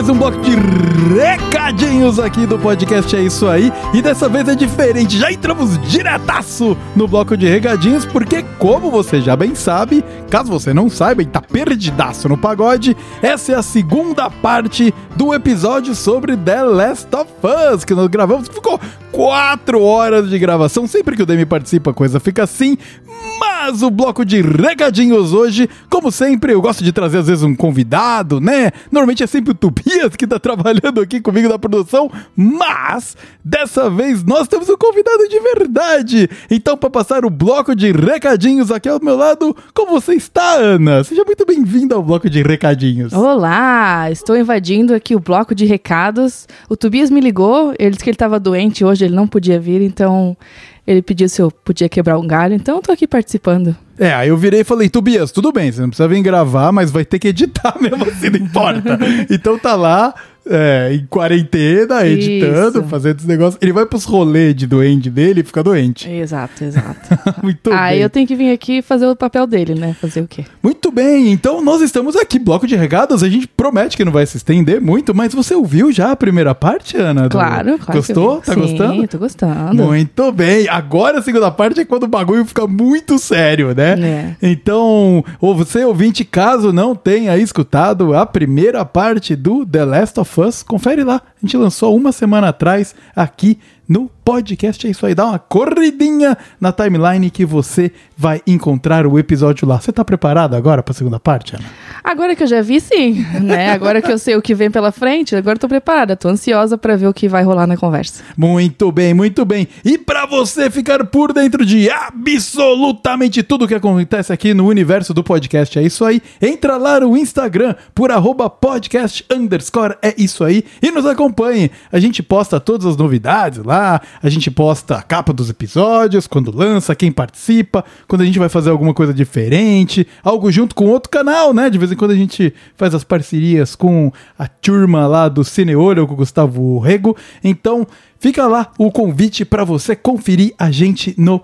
mais um bloco de recadinhos aqui do podcast É Isso Aí. E dessa vez é diferente, já entramos diretaço no bloco de recadinhos, porque como você já bem sabe, caso você não saiba e tá perdidaço no pagode, essa é a segunda parte do episódio sobre The Last of Us, que nós gravamos, ficou quatro horas de gravação, sempre que o Demi participa a coisa fica assim, mas o bloco de recadinhos hoje, como sempre, eu gosto de trazer às vezes um convidado, né? Normalmente é sempre o Tobias que tá trabalhando aqui comigo na produção, mas dessa vez nós temos um convidado de verdade. Então, para passar o bloco de recadinhos aqui ao meu lado, como você está, Ana? Seja muito bem-vinda ao bloco de recadinhos. Olá, estou invadindo aqui o bloco de recados. O Tobias me ligou, ele disse que ele estava doente hoje, ele não podia vir, então ele pediu se eu podia quebrar um galho, então eu tô aqui participando. É, aí eu virei e falei, Tobias, tudo bem, você não precisa vir gravar, mas vai ter que editar mesmo assim, não importa. então tá lá, é, em quarentena, editando, Isso. fazendo esse negócio. Ele vai pros rolês de doente dele e fica doente. Exato, exato. Muito Aí bem. eu tenho que vir aqui fazer o papel dele, né? Fazer o quê? Muito bem, então nós estamos aqui, bloco de regados. A gente promete que não vai se estender muito, mas você ouviu já a primeira parte, Ana? Claro, claro. Gostou? Tá Sim, gostando? tô gostando. Muito bem. Agora a segunda parte é quando o bagulho fica muito sério, né? É. Então, ou você ouvinte, caso não tenha escutado a primeira parte do The Last of Confere lá. A gente lançou uma semana atrás aqui no podcast. É isso aí, dá uma corridinha na timeline que você vai encontrar o episódio lá. Você tá preparado agora para a segunda parte, Ana? Agora que eu já vi, sim, né? Agora que eu sei o que vem pela frente, agora eu tô preparada, tô ansiosa pra ver o que vai rolar na conversa. Muito bem, muito bem. E para você ficar por dentro de absolutamente tudo que acontece aqui no universo do podcast, é isso aí. Entra lá no Instagram por arroba podcast underscore, é isso aí. E nos acompanhe. A gente posta todas as novidades lá, a gente posta a capa dos episódios, quando lança, quem participa, quando a gente vai fazer alguma coisa diferente, algo junto com outro canal, né? De vez em quando a gente faz as parcerias com a turma lá do Cineolho, com o Gustavo Rego. Então, fica lá o convite para você conferir a gente no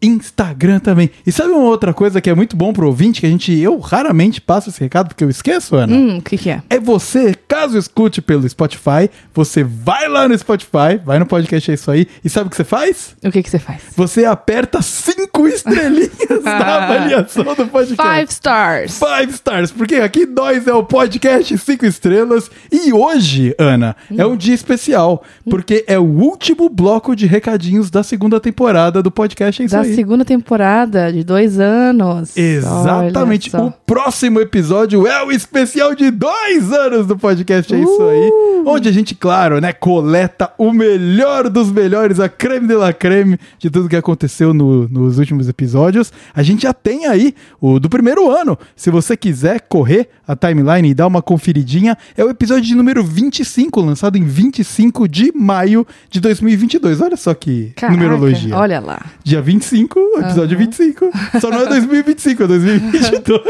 Instagram também. E sabe uma outra coisa que é muito bom pro ouvinte, que a gente, eu raramente passo esse recado porque eu esqueço, Ana? Hum, o que que é? É você, caso escute pelo Spotify, você vai lá no Spotify, vai no podcast É Isso Aí, e sabe o que você faz? O que que você faz? Você aperta cinco estrelinhas na avaliação do podcast. Five stars. Five stars, porque aqui nós é o podcast cinco estrelas e hoje, Ana, é um dia especial, porque é o último bloco de recadinhos da segunda temporada do podcast É Isso Da Aí. Segunda temporada, de dois anos. Exatamente. O próximo episódio é o especial de dois anos do podcast. É isso aí. Onde a gente, claro, né, coleta o melhor dos melhores, a creme de la creme de tudo que aconteceu no- nos últimos episódios. A gente já tem aí o do primeiro ano. Se você quiser correr a timeline e dar uma conferidinha, é o episódio de número 25, lançado em 25 de maio de 2022. Olha só que Caraca, numerologia. Olha lá. Dia 25, episódio 25. Só não é 2025, é 2022.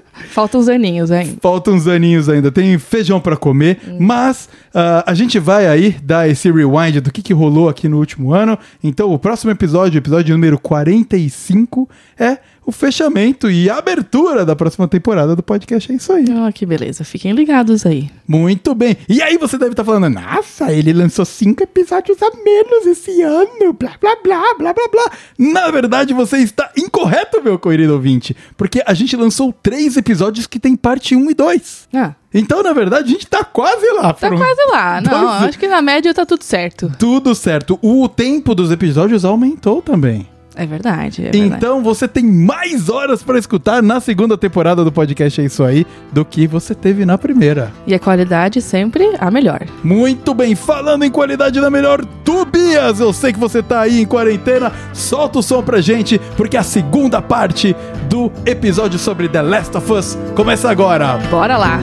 Faltam uns aninhos ainda. Faltam uns aninhos ainda. Tem feijão pra comer, mas ah, a gente vai aí dar esse rewind do que, que rolou aqui no último ano. Então, o próximo episódio, episódio número 45, é o fechamento e a abertura da próxima temporada do podcast. É isso aí. Ah, que beleza. Fiquem ligados aí. Muito bem. E aí você deve estar falando, nossa, ele lançou cinco episódios a menos esse ano, blá, blá, blá, blá, blá, blá. Na verdade, você está incorreto, meu querido ouvinte, porque a gente lançou três episódios que tem parte 1 e 2. Ah, Então, na verdade, a gente tá quase lá. tá quase lá. Não, dois- acho que na média tá tudo certo. Tudo certo. O tempo dos episódios aumentou também. É verdade, é verdade. Então você tem mais horas para escutar na segunda temporada do podcast É Isso Aí do que você teve na primeira. E a qualidade sempre a melhor. Muito bem, falando em qualidade da melhor, Tobias, eu sei que você tá aí em quarentena, solta o som pra gente, porque a segunda parte do episódio sobre The Last of Us começa agora. Bora lá.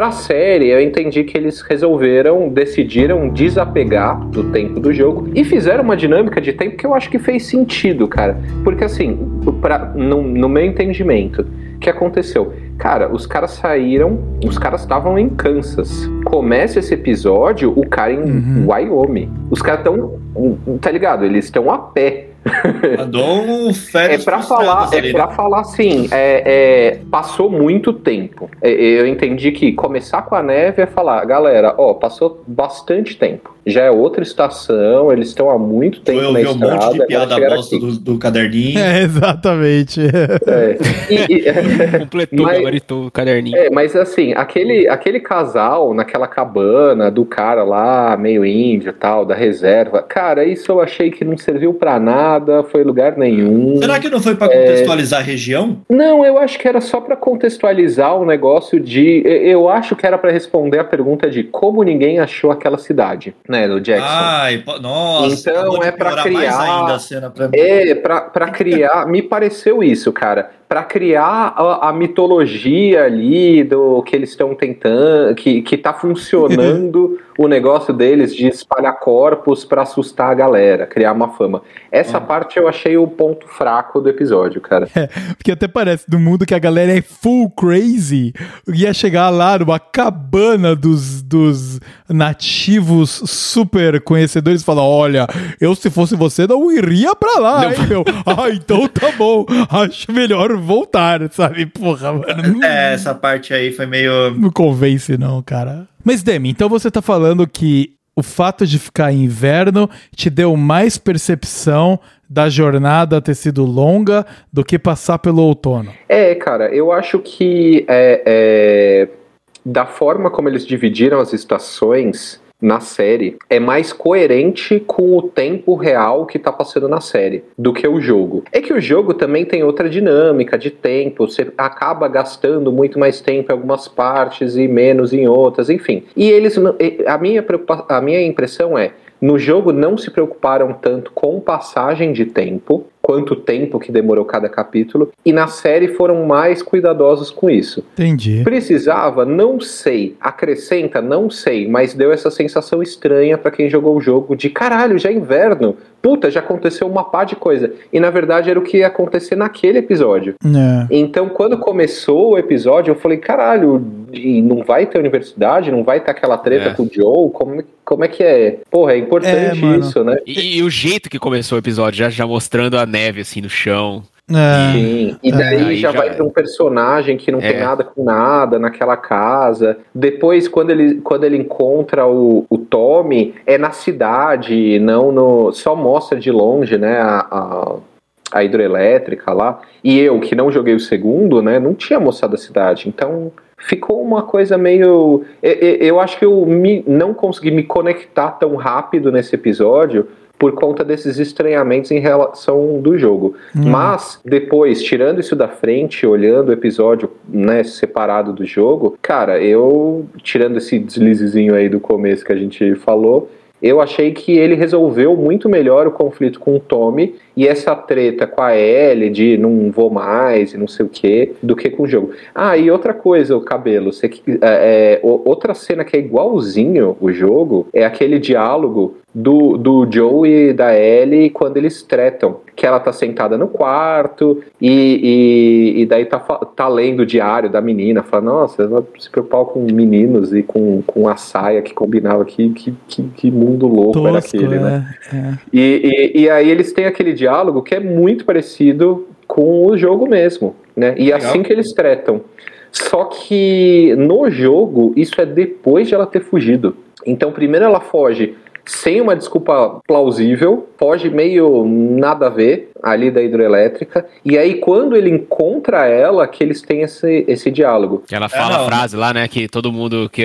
Pra série, eu entendi que eles resolveram, decidiram desapegar do tempo do jogo e fizeram uma dinâmica de tempo que eu acho que fez sentido, cara. Porque assim, pra, no, no meu entendimento, o que aconteceu? Cara, os caras saíram, os caras estavam em Kansas. Começa esse episódio, o cara em Uhum. Wyoming. Os caras estão, tá ligado? Eles estão a pé. Mandou um É férias frustradas falar, é né? falar assim, é, é, passou muito tempo. É, eu entendi que começar com a neve é falar, galera, ó, passou bastante tempo. Já é outra estação, eles estão há muito tempo Foi na ouvir um estrada. monte de piada bosta do, do caderninho. É, exatamente. É. E- e- Completou, Mas- gabaritou o caderninho. É, mas assim, aquele, aquele casal naquela cabana do cara lá, meio índio e tal, da reserva, cara, isso eu achei que não serviu pra nada, foi lugar nenhum. Será que não foi pra É. contextualizar a região? Não, eu acho que era só pra contextualizar o negócio de. Eu acho que era pra responder a pergunta de como ninguém achou aquela cidade, né, do Jackson. Ai, nossa. Então, é mais criar- pra. É, pra criar. me pareceu isso, cara. Pra criar a, a mitologia ali do que eles estão tentando. Que, que tá funcionando o negócio deles de espalhar corpos pra assustar a galera, criar uma fama. Essa Hum. parte eu achei o ponto fraco do episódio, cara. Porque até parece no mundo que a galera é full crazy. Ia chegar lá numa cabana dos, dos nativos super conhecedores e falar: Olha, eu se fosse você não iria pra lá, hein, meu? Ah, então tá bom. Acho melhor voltar, sabe? Porra, mano. É, essa parte aí foi meio. não convence, não, cara. Mas, Demi, então você tá falando que o fato de ficar em inverno te deu mais percepção da jornada ter sido longa do que passar pelo outono. É, cara, eu acho que é, é, da forma como eles dividiram as estações na série, é mais coerente com o tempo real que tá passando na série do que o jogo. É que o jogo também tem outra dinâmica de tempo, você acaba gastando muito mais tempo em algumas partes e menos em outras, enfim. E eles, a minha, a minha impressão é, no jogo não se preocuparam tanto com passagem de tempo, quanto tempo que demorou cada capítulo, e na série foram mais cuidadosos com isso. Entendi. Precisava? Não sei. Acrescenta? Não sei. Mas deu essa sensação estranha pra quem jogou o jogo de caralho, já é inverno. Puta, já aconteceu uma pá de coisa. E na verdade era o que ia acontecer naquele episódio. É. Então, quando começou o episódio, eu falei, caralho, e não vai ter universidade? Não vai ter aquela treta É. com o Joe? Como, como é que é? Porra, é importante É, isso, né? E, e o jeito que começou o episódio, já, já mostrando a neve assim no chão. É. Sim, e É. daí Aí já, já vai é. ter um personagem que não tem É. nada com nada naquela casa. Depois, quando ele, quando ele encontra o, o Tommy, é na cidade, não no. Só mostra de longe, né? A, a, a hidroelétrica lá. E eu, que não joguei o segundo, né? Não tinha mostrado a cidade. Então. Ficou uma coisa meio. e- e- Eu acho que eu me- não consegui me conectar tão rápido nesse episódio por conta desses estranhamentos em relação do jogo. Hum. Mas, depois, tirando isso da frente, olhando o episódio né, separado do jogo, cara, eu, tirando esse deslizezinho aí do começo que a gente falou, eu achei que ele resolveu muito melhor o conflito com o Tommy e essa treta com a Ellie de não vou mais e não sei o que, do que com o jogo. Ah, e outra coisa, o cabelo, você, é, é, outra cena que é igualzinho o jogo é aquele diálogo do, do Joe e da Ellie quando eles tretam. Que ela tá sentada no quarto e, e, e daí tá, tá lendo o diário da menina. Fala, nossa, ela se preocupava com meninos e com, com a saia que combinava. Que, que, que, que mundo louco era Tosco, aquele, né? é, é. E, e, e aí eles têm aquele diálogo que é muito parecido com o jogo mesmo, né? E Legal. assim que eles tretam. Só que no jogo, isso é depois de ela ter fugido. Então, primeiro ela foge sem uma desculpa plausível, foge meio nada a ver ali da hidroelétrica. E aí, quando ele encontra ela, que eles têm esse, esse diálogo. Que ela fala não. a frase lá, né? Que todo mundo que.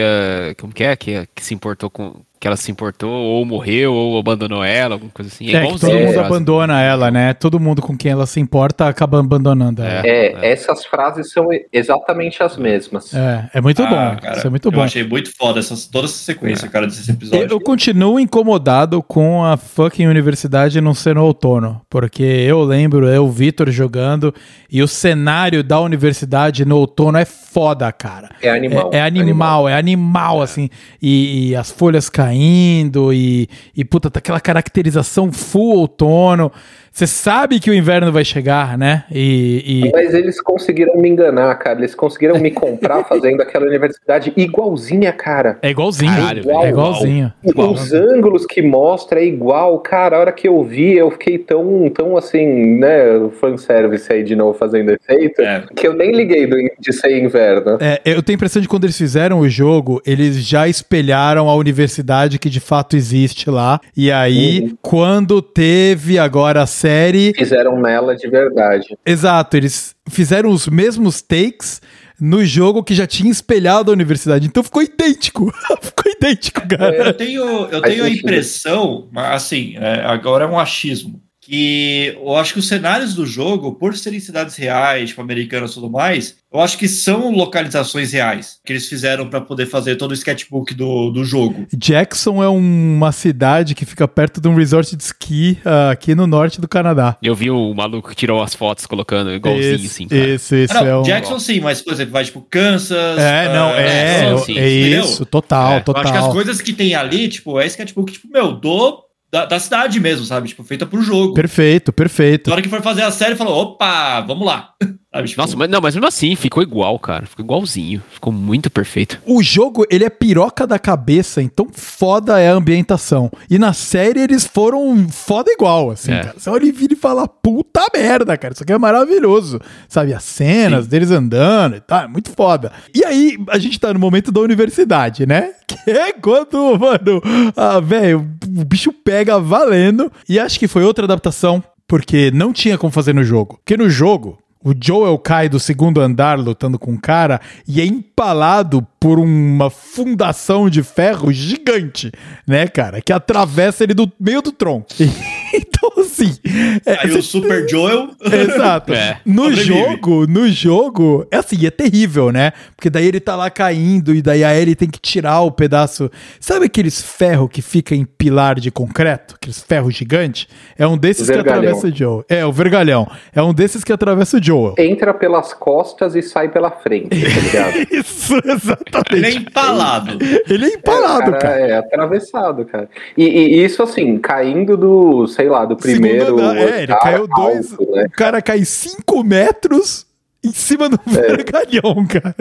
Como que é? Que, que se importou com. Que ela se importou, ou morreu, ou abandonou ela, alguma coisa assim. É, que todo mundo frase. abandona ela, né? Todo mundo com quem ela se importa acaba abandonando ela. É. É, essas frases são exatamente as mesmas. É, é muito Ah, bom. cara, Isso é muito Eu bom. achei muito foda essas, toda essa sequência, cara, desse episódio. Eu continuo incomodado com a fucking universidade não ser no outono, porque eu lembro, é o Vitor jogando, e o cenário da universidade no outono é foda, cara. É animal. É, é animal, é animal, assim. E, e as folhas caindo, e, e puta, tá aquela caracterização full outono. Você sabe que o inverno vai chegar, né? E, e- Mas eles conseguiram me enganar, cara. Eles conseguiram me comprar fazendo aquela universidade igualzinha, cara. é igualzinho. Caralho, velho. é igualzinho. Igual. Os ângulos que mostra é igual, cara. A hora que eu vi, eu fiquei tão, tão assim, né? Fanservice aí de novo fazendo efeito, É. que eu nem liguei do- de ser inverno. É, eu tenho a impressão de que quando eles fizeram o jogo, eles já espelharam a universidade que de fato existe lá. E aí, Uhum. quando teve agora a série. Fizeram nela de verdade. Exato, eles fizeram os mesmos takes no jogo que já tinha espelhado a universidade. Então ficou idêntico. ficou idêntico, cara. Eu tenho, eu tenho a impressão, mas assim, é, agora é um achismo, que eu acho que os cenários do jogo, por serem cidades reais, tipo americanas e tudo mais, eu acho que são localizações reais que eles fizeram para poder fazer todo o sketchbook do, do jogo. Jackson é uma cidade que fica perto de um resort de esqui ah, aqui no norte do Canadá. Eu vi o maluco que tirou as fotos colocando igualzinho, esse, assim, cara. Esse, esse Ah, não, é um... Jackson sim, mas por exemplo, vai tipo Kansas. É, não, ah, é, sim, é, sim, entendeu? isso, total, É, eu Eu total. acho que as coisas que tem ali, tipo, é sketchbook, tipo, meu, do, da, da cidade mesmo, sabe? Tipo, feita pro jogo. Perfeito, perfeito. Na hora que for fazer a série, falou, opa, vamos lá. Sabe, tipo, Nossa, mas, não, mas mesmo assim, ficou igual, cara. Ficou igualzinho. Ficou muito perfeito. O jogo, ele é piroca da cabeça, então foda é a ambientação. E na série eles foram foda igual, assim, É. cara. Você olha e vira e fala, puta merda, cara, isso aqui é maravilhoso. Sabe, as cenas deles andando e tal, é muito foda. E aí, a gente tá no momento da universidade, né? Que é quando, mano, ah, velho, o bicho pega valendo. E acho que foi outra adaptação, porque não tinha como fazer no jogo. Porque no jogo, o Joel cai do segundo andar lutando com um cara e é empalado por uma fundação de ferro gigante, né, cara? Que atravessa ele do meio do tronco. então, assim. é, Aí o Super Joel. Exato. É. No jogo, no jogo, é assim, é terrível, né? Porque daí ele tá lá caindo e daí a Ellie tem que tirar o pedaço. Sabe aqueles ferros que fica em pilar de concreto? Aqueles ferros gigantes? É um desses que Vergalhão. atravessa o Joel. É, o vergalhão. É um desses que atravessa o Joel. Entra pelas costas e sai pela frente, tá ligado? Isso, Ele é exatamente. empalado. Ele é empalado, Cara, cara. É, atravessado, cara. E, e isso, assim, caindo do, sei lá, do primeiro. Segundo andar, é, ele caiu dois. alto, né? O cara cai 5 metros em cima do vergalhão, cara.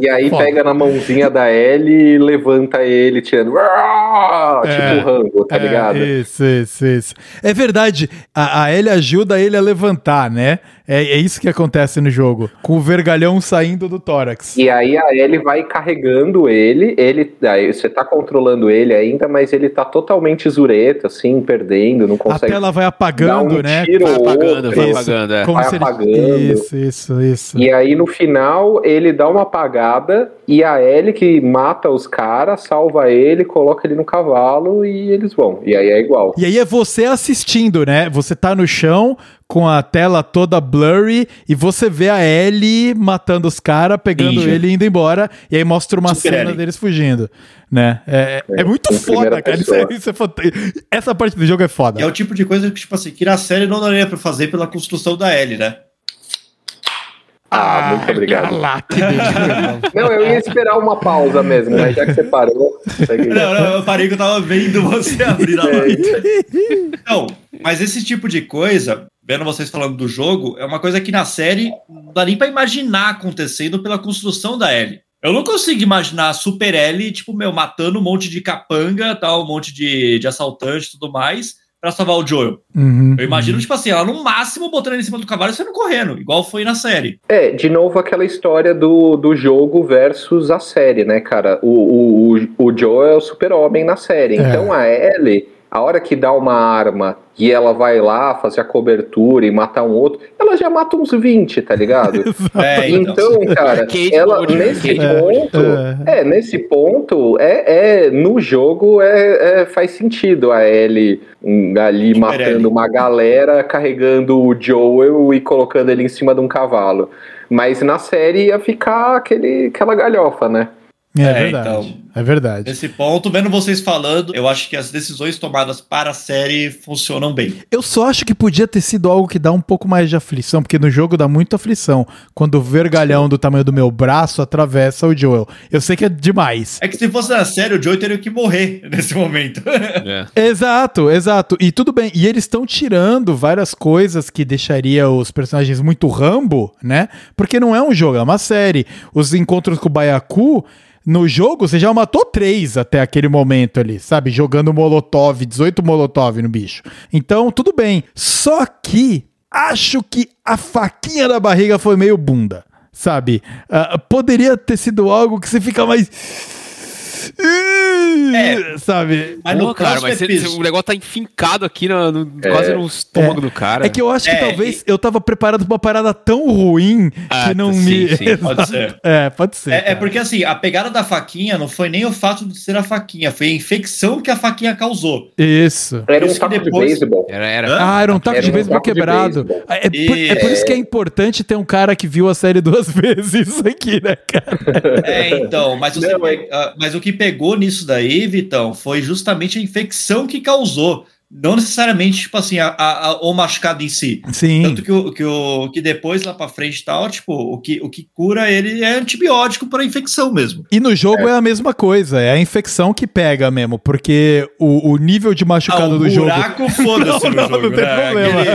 E aí Foda. pega na mãozinha da Ellie e levanta ele, tirando. É. Tipo rango, tá É, ligado? Isso, isso, isso. É verdade. A, a Ellie ajuda ele a levantar, né? É, é isso que acontece no jogo. Com o vergalhão saindo do tórax. E aí a Ellie vai carregando ele, ele, aí você tá controlando ele ainda, mas ele tá totalmente zureta, assim, perdendo, não A consegue. tela vai apagando, um né? tiro Vai apagando, outro. vai apagando, é. Como vai se ele... apagando. Isso, isso, isso. E aí no final ele dá uma apagada e a Ellie que mata os caras, salva ele, coloca ele no cavalo e eles vão. E aí é igual. E aí é você assistindo, né? Você tá no chão com a tela toda blurry e você vê a Ellie matando os caras, pegando Ninja. ele e indo embora. E aí mostra uma Super cena Ellie. deles fugindo, né? É, é, é muito em foda, cara. Isso é, isso é Essa parte do jogo é foda. É o tipo de coisa que, tipo assim, que na série não daria pra fazer pela construção da Ellie, né? Ah, muito obrigado. Não, eu ia esperar uma pausa mesmo, mas já que você parou. segue. Não, não, eu parei que eu tava vendo você abrir a live. Não, mas esse tipo de coisa, vendo vocês falando do jogo, é uma coisa que na série não dá nem pra imaginar acontecendo pela construção da Ellie. Eu não consigo imaginar a Super Ellie, tipo, meu, matando um monte de capanga, tal, um monte de, de assaltante e tudo mais, pra salvar o Joel. Uhum. Eu imagino, tipo assim, ela no máximo botando ele em cima do cavalo e saindo correndo, igual foi na série. É, de novo aquela história do, do jogo versus a série, né, cara? O, o, o, o Joe é o super-homem na série. É. Então a Ellie, a hora que dá uma arma e ela vai lá fazer a cobertura e matar um outro, ela já mata uns 20, tá ligado? É, Então, cara, Kate ela Moody, nesse Kate ponto, É. é, nesse ponto, é, é no jogo é, é- faz sentido a Ellie hum, ali Super matando Ellie. uma galera, carregando o Joel e colocando ele em cima de um cavalo. Mas na série ia ficar aquele, aquela galhofa, né? É, verdade. então. É verdade. Nesse ponto, vendo vocês falando, eu acho que as decisões tomadas para a série funcionam bem. Eu só acho que podia ter sido algo que dá um pouco mais de aflição, porque no jogo dá muita aflição quando o vergalhão do tamanho do meu braço atravessa o Joel. Eu sei que é demais. É que se fosse na série, o Joey teria que morrer nesse momento. É. Exato, exato. E tudo bem. E eles estão tirando várias coisas que deixaria os personagens muito Rambo, né? Porque não é um jogo, é uma série. Os encontros com o Baiacu. No jogo, você já matou três até aquele momento ali, sabe? Jogando Molotov, 18 Molotov no bicho. Então, tudo bem. Só que acho que a faquinha da barriga foi meio bunda, sabe? Ah, poderia ter sido algo que você fica mais. É. Sabe? Mas Pô, no cara, mas episódio- o negócio tá enfincado aqui no, no- quase no estômago do cara. É que eu acho que É, talvez eu tava preparado pra uma parada tão ruim Ah, que não sim, me. sim, pode ser. É, pode ser. É, é porque assim, a pegada da faquinha não foi nem o fato de ser a faquinha, foi a infecção que a faquinha causou. Isso. Era um Isso taco de depois- beisebol. Era, era. Ah, era um taco Era de um beisebol taco de quebrado. beisebol. É, por, é por isso que é importante ter um cara que viu a série duas vezes isso aqui, né, cara? É, então, mas, você Não, ah, mas o que pegou nisso daí, Vitão, foi justamente a infecção que causou. Não necessariamente, tipo assim, a, a- a- o machucado em si. Sim. Tanto que, o, que, o, que depois, lá pra frente e tal, tipo, o que, o que cura ele é antibiótico para infecção mesmo. E no jogo é. a mesma coisa, é a infecção que pega mesmo, porque o, o nível de machucado Ah, o do jogo. buraco, foda-se Não, não, jogo, não tem né? problema. Aquele,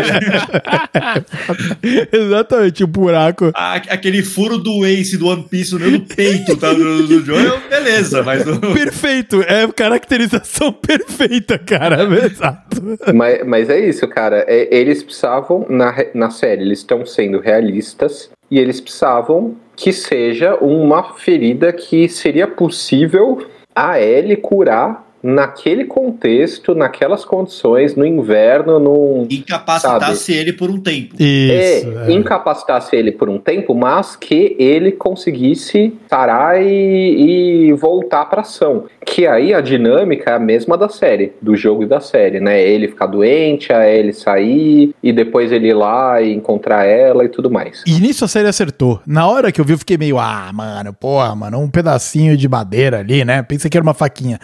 Exatamente, o buraco. a- aquele furo do Ace do One Piece no peito tá, do, do Joel, beleza, mas o, Perfeito, é caracterização perfeita, cara. Exato. Mas, mas é isso, cara. É, eles precisavam, na, na série, eles estão sendo realistas e eles precisavam que seja uma ferida que seria possível a Ellie curar naquele contexto, naquelas condições, no inverno, num. incapacitasse ele por um tempo. Isso. É, incapacitasse ele por um tempo, mas que ele conseguisse parar e, e voltar pra ação. Que aí a dinâmica é a mesma da série, do jogo e da série, né? Ele ficar doente, a ele sair, e depois ele ir lá e encontrar ela e tudo mais. E nisso a série acertou. Na hora que eu vi, eu fiquei meio, ah, mano, porra, mano, um pedacinho de madeira ali, né? Pensei que era uma faquinha.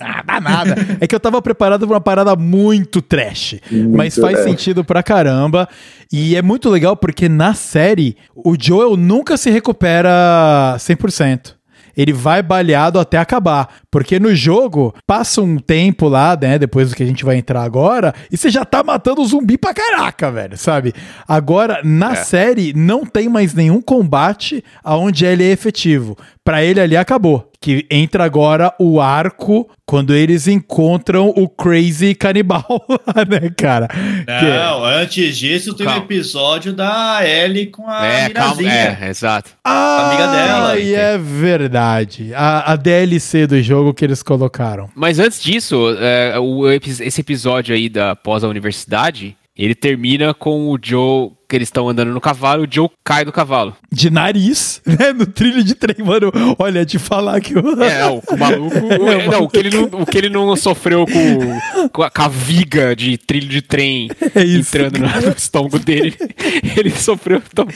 Ah, dá nada. é que eu tava preparado pra uma parada muito trash. mas faz é. sentido pra caramba. E é muito legal porque na série, o Joel nunca se recupera 100%. Ele vai baleado até acabar. Porque no jogo, passa um tempo lá, né? Depois do que a gente vai entrar agora, e você já tá matando zumbi pra caraca, velho, sabe? Agora, na série, não tem mais nenhum combate aonde ele é efetivo. Pra ele ali acabou. Que entra agora o arco quando eles encontram o Crazy Canibal lá, né, cara? Que- Não, antes disso tem o Calma. episódio da Ellie com a É, calma. Mirazinha. É, exato. Ah, amiga dela. E é verdade. A, a DLC do jogo que eles colocaram. Mas antes disso, é, o esse episódio aí da pós a universidade, ele termina com o Joe, que eles estão andando no cavalo, o Joe cai do cavalo. De nariz, né? No trilho de trem, mano. Olha, te falar que o. É, não, o maluco. o- não, o que, ele não, o que ele não sofreu com, com, a, com a viga de trilho de trem É isso, entrando no, no estômago dele, ele sofreu. Toma,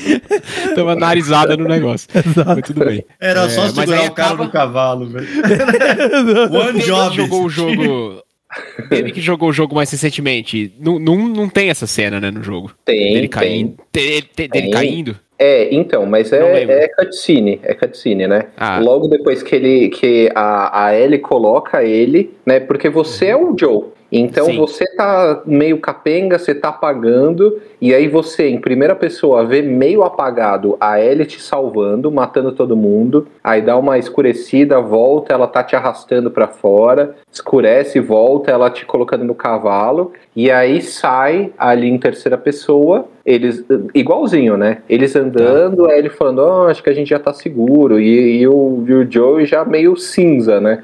toma narizada no negócio. Mas tudo bem. Era só É, segurar o cara acaba- no cavalo, velho. One job. jogou o jogo. Ele que jogou o jogo mais recentemente, não, não, não tem essa cena, né, no jogo. Tem, dele tem. caindo. Dele, dele Tem. caindo. É, então, mas é, é cutscene, é cutscene, né? Ah. Logo depois que ele que a, a Ellie coloca ele, né? Porque você é o Joe. Então Sim. você tá meio capenga, você tá apagando, e aí você, em primeira pessoa, vê meio apagado a Ellie te salvando, matando todo mundo, aí dá uma escurecida, volta, ela tá te arrastando pra fora, escurece, volta, ela te colocando no cavalo, e aí sai ali em terceira pessoa, eles, igualzinho, né? Eles andando, aí ele falando, ó, acho que a gente já tá seguro, e, e o, e o Joey já meio cinza, né?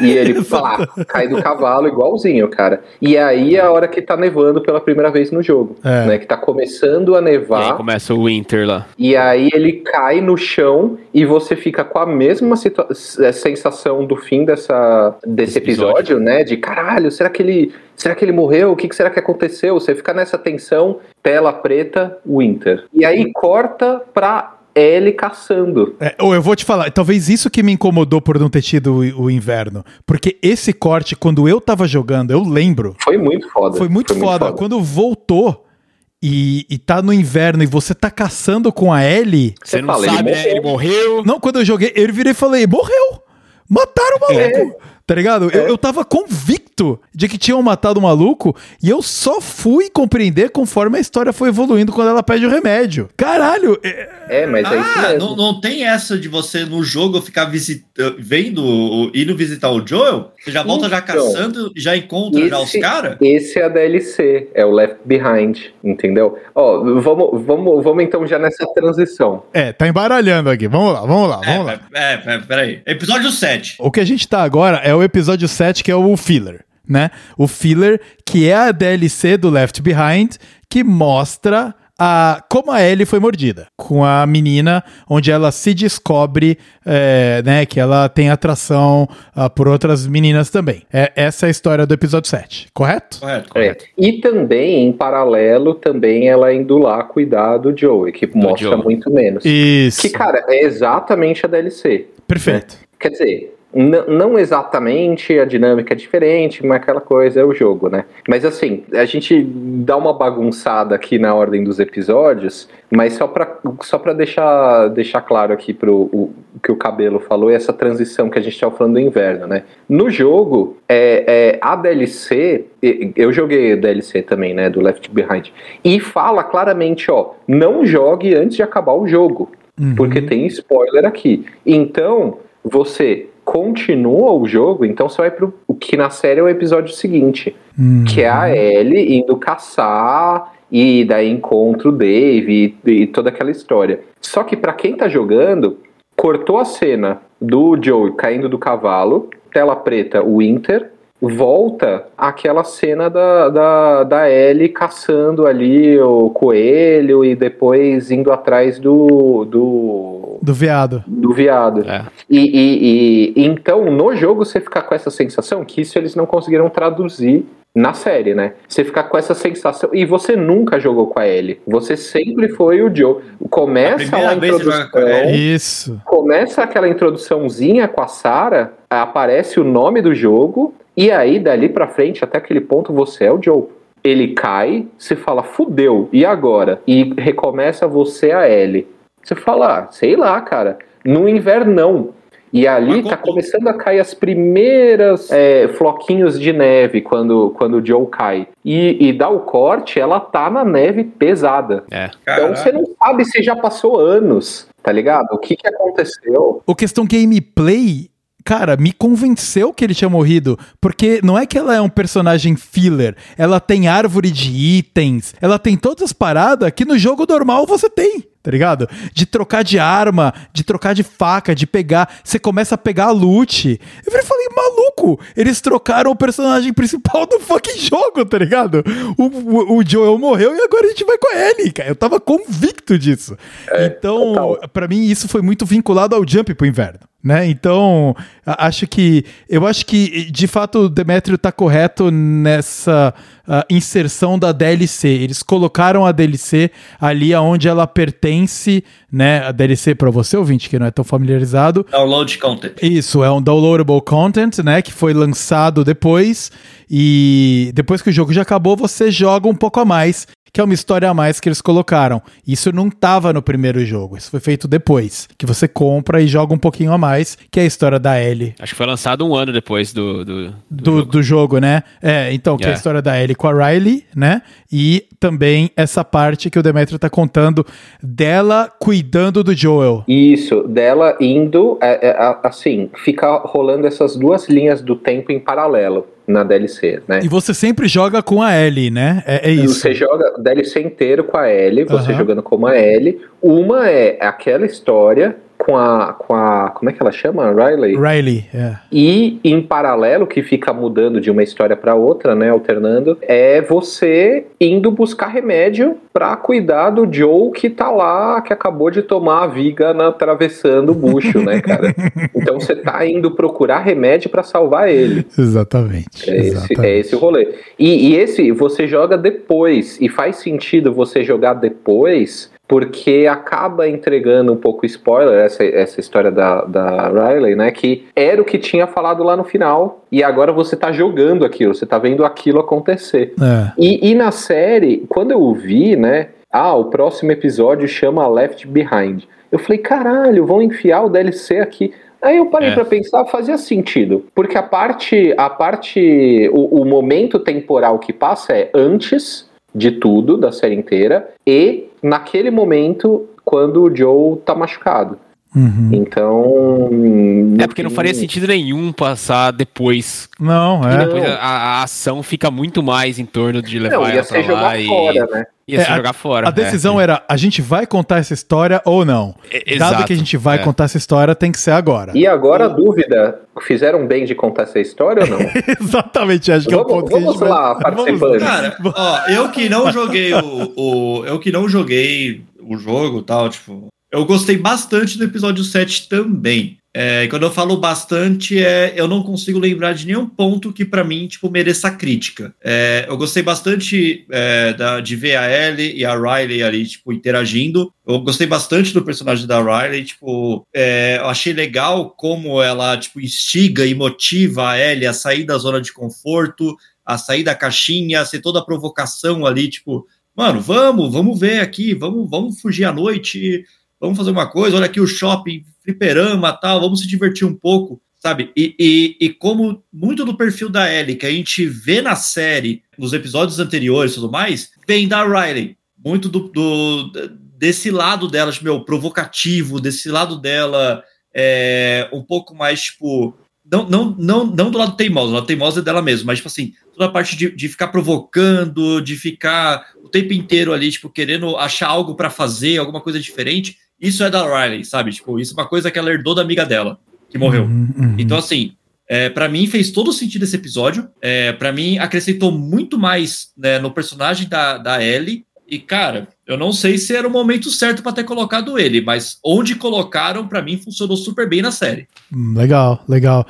E ele, pá, cai do cavalo igualzinho, cara. E aí é a hora que tá nevando pela primeira vez no jogo, É. né? Que tá começando a E aí nevar, começa o Winter lá. e aí ele cai no chão e você fica com a mesma eh, sensação do fim dessa, desse Esse episódio. episódio, né? De caralho, será que ele, será que ele morreu? O que, que será que aconteceu? Você fica nessa tensão, tela preta, Winter. E aí corta pra Ellie caçando. É, ou eu vou te falar, talvez isso que me incomodou por não ter tido o, o inverno. Porque esse corte, quando eu tava jogando, eu lembro. Foi muito foda. Foi muito, foda. Quando voltou e, e tá no inverno e você tá caçando com a Ellie. Você Você não fala, ele sabe, né? morreu. Ele morreu. Não, quando eu joguei, eu virei e falei, morreu! Mataram o maluco! Tá ligado? Eu, eu tava convicto de que tinham matado o maluco e eu só fui compreender conforme a história foi evoluindo quando ela pede o remédio. Caralho! é- É, mas é isso Ah, mesmo. não, não tem essa de você no jogo ficar visitando, vendo, o- indo visitar o Joel? Você já volta já Então, caçando, já encontra já os esse- caras? Esse é a DLC, é o Left Behind, entendeu? Ó, vamos, vamos, vamos então já nessa transição. É, tá embaralhando aqui. Vamos lá, vamos lá, vamos lá. É, é, é, peraí. Episódio 7. O que a gente tá agora é o episódio 7, que é o filler, né? O filler, que é a DLC do Left Behind, que mostra a, como a Ellie foi mordida. Com a menina, onde ela se descobre, é, né, que ela tem atração ah, por outras meninas também. É, essa é a história do episódio 7, correto? Correto, É. correto. E também, em paralelo, também ela indo lá cuidar do Joey, que mostra Joey. muito menos. Isso. Que, cara, é exatamente a DLC. Perfeito. Quer dizer, n- não exatamente, a dinâmica é diferente, mas aquela coisa é o jogo, né? Mas assim, a gente dá uma bagunçada aqui na ordem dos episódios, mas só pra, só pra deixar, deixar claro aqui pro o, que o Cabelo falou essa transição que a gente estava falando do inverno, né? No jogo, é, é, a DLC, eu joguei a DLC também, né, do Left Behind, e fala claramente, ó, não jogue antes de acabar o jogo Uhum. porque tem spoiler aqui. Então, você continua o jogo, então você vai pro o que na série é o episódio seguinte, Hum. que é a Ellie indo caçar e daí encontra o Dave e, e toda aquela história. Só que pra quem tá jogando, cortou a cena do Joe caindo do cavalo, tela preta, Winter, volta aquela cena da, da, da Ellie caçando ali o coelho e depois indo atrás do, do, Do veado. do viado. É. E, e- e- então, no jogo, você fica com essa sensação que isso eles não conseguiram traduzir na série, né? Você fica com essa sensação. E você nunca jogou com a Ellie. Você sempre foi o Joe. Começa A joga com a introdução. Ellie. Isso. Começa aquela introduçãozinha com a Sarah, aparece o nome do jogo, e aí, dali pra frente, até aquele ponto, você é o Joe. Ele cai, você fala, fudeu, e agora? E recomeça você a Ellie. Você fala, ah, sei lá, cara, no invernão. E ali tá começando a cair as primeiras é, floquinhos de neve quando, quando o Joe cai. E, e dá o corte, ela tá na neve pesada. É. Então você não sabe se já passou anos, tá ligado? O que que aconteceu? O questão gameplay, cara, me convenceu que ele tinha morrido. Porque não é que ela é um personagem filler. Ela tem árvore de itens. Ela tem todas as paradas que no jogo normal você tem. Tá ligado? De trocar de arma, de trocar de faca, de pegar. Você começa a pegar a loot. Eu falei, maluco, eles trocaram o personagem principal do fucking jogo, tá ligado? O, o, o Joel morreu e agora a gente vai com a Ellie, cara. Eu tava convicto disso. então, total. pra mim, isso foi muito vinculado ao jump pro inverno. Né? Então, acho que. Eu acho que, de fato, o Demetrio tá correto nessa ah, inserção da DLC. Eles colocaram a DLC ali aonde ela pertence, né? A DLC para você, ouvinte, que não é tão familiarizado. Download content. Isso, é um downloadable content, né? Que foi lançado depois. E depois que o jogo já acabou, você joga um pouco a mais, que é uma história a mais que eles colocaram. Isso não tava no primeiro jogo, isso foi feito depois. Que você compra e joga um pouquinho a mais, que é a história da Ellie. Acho que foi lançado um ano depois do. do, do Do, jogo. do jogo, né? É, então, que é a É. história da Ellie com a Riley, né? E também essa parte que o Demetrio tá contando dela cuidando do Joel. Isso, dela indo, é, é, assim, fica rolando essas duas linhas do tempo em paralelo na DLC, né? E você sempre joga com a Ellie, né? É, é isso. Você joga DLC inteiro com a Ellie, você Aham. jogando como a Ellie. Uma é aquela história com a, com a. Como é que ela chama? Riley? Riley, é. E em paralelo, que fica mudando de uma história para outra, né, alternando, é você indo buscar remédio pra cuidar do Joe que tá lá, que acabou de tomar a viga na, atravessando o bucho, né, cara? Então você tá indo procurar remédio pra salvar ele. Exatamente. É esse, exatamente. é esse o rolê. E, e esse você joga depois, e faz sentido você jogar depois, porque acaba entregando um pouco spoiler, essa, essa história da, da Riley, né? Que era o que tinha falado lá no final, e agora você tá jogando aquilo, você tá vendo aquilo acontecer. É. E, e na série, quando eu vi, né? Ah, o próximo episódio chama Left Behind. Eu falei, caralho, vão enfiar o DLC aqui. Aí eu parei É. pra pensar, fazia sentido. Porque a parte, a parte, o, o momento temporal que passa é antes de tudo, da série inteira, e naquele momento quando o Joe tá machucado. Uhum. Então. É porque não faria sentido nenhum passar depois. Não, E é. depois a, a ação fica muito mais em torno de levar Não, ia ela ser pra lá jogar e fora, né? ia É, ser a- jogar fora. A decisão é. era, a gente vai contar essa história ou não? É, Dado exato, que a gente vai é. contar essa história, tem que ser agora. E agora a dúvida: fizeram bem de contar essa história ou não? Exatamente, acho que é o Vamos- ponto que a gente vamos vai... lá, participantes. Cara, ó, eu que não joguei o, o- Eu que não joguei o jogo e tal, tipo. Eu gostei bastante do episódio 7 também. É, quando eu falo bastante, é, eu não consigo lembrar de nenhum ponto que pra mim, tipo, mereça crítica. É, eu gostei bastante é, da- de ver a Ellie e a Riley ali, tipo, interagindo. Eu gostei bastante do personagem da Riley, tipo, é, eu achei legal como ela, tipo, instiga e motiva a Ellie a sair da zona de conforto, a sair da caixinha, a ser toda a provocação ali, tipo, mano, vamos, vamos ver aqui, vamos, vamos fugir à noite, vamos fazer uma coisa, olha aqui o shopping, fliperama, tal, vamos se divertir um pouco, sabe? E, e, e como muito do perfil da Ellie, que a gente vê na série, nos episódios anteriores e tudo mais, vem da Riley. Muito do, do- desse lado dela, tipo, meu, provocativo, desse lado dela é, um pouco mais, tipo, não, não, não, não do lado teimoso, o lado teimoso é dela mesma, mas, tipo assim, toda a parte de, de ficar provocando, de ficar o tempo inteiro ali, tipo, querendo achar algo pra fazer, alguma coisa diferente, isso é da Riley, sabe? Tipo, isso é uma coisa que ela herdou da amiga dela, que morreu. Uhum, uhum. Então, assim, é, para mim fez todo sentido esse episódio. É, para mim, acrescentou muito mais né, no personagem da, da Ellie. E, cara, eu não sei se era o momento certo para ter colocado ele, mas onde colocaram, para mim, funcionou super bem na série. Hum, Legal, legal.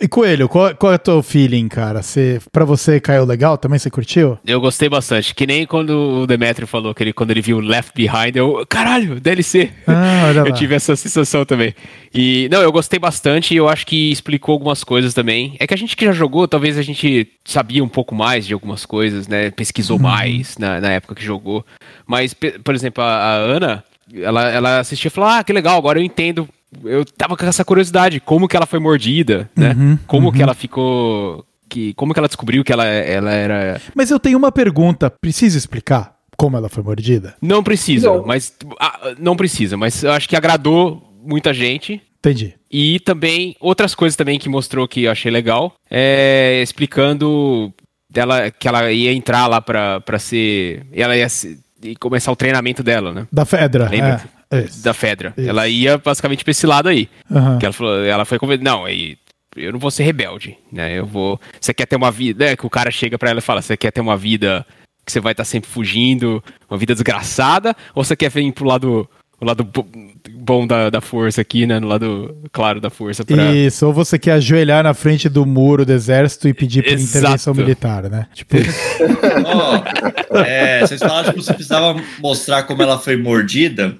E Coelho, qual, qual é o teu feeling, cara? Você, pra você caiu legal? Também você curtiu? Eu gostei bastante. Que nem quando o Demetrio falou que ele, quando ele viu Left Behind, eu. Caralho, DLC! Ah, olha lá. Eu tive essa sensação também. E, não, eu gostei bastante e eu acho que explicou algumas coisas também. É que a gente que já jogou, talvez a gente sabia um pouco mais de algumas coisas, né? Pesquisou Uhum. mais na, na época que jogou. Mas, por exemplo, a, a Ana, ela, ela assistiu e falou: Ah, que legal, agora eu entendo. Eu tava com essa curiosidade, como que ela foi mordida, né? Uhum, como que ela ficou. Que, como que ela descobriu que ela, ela era. Mas eu tenho uma pergunta. Precisa explicar como ela foi mordida? Não precisa, Não. mas. ah, não precisa, mas eu acho que agradou muita gente. Entendi. E também, outras coisas também que mostrou que eu achei legal, é explicando dela, que ela ia entrar lá pra, pra ser. Ela ia se- e começar o treinamento dela, né? Da Fedra. Lembra? É, isso. Da Fedra. Isso. Ela ia basicamente pra esse lado aí. Aham. Que ela falou, ela foi conven- Não, aí. Eu não vou ser rebelde, né? Eu vou. Você quer ter uma vida. É, que o cara chega pra ela e fala: você quer ter uma vida que você vai estar sempre fugindo, uma vida desgraçada, ou você quer vir pro lado. O lado bo- bom da, da força aqui, né? No lado claro da força pra. Isso, ou você quer ajoelhar na frente do muro do exército e pedir por Exato. intervenção militar, né? Tipo, Ó, é, vocês falaram que você precisava mostrar como ela foi mordida.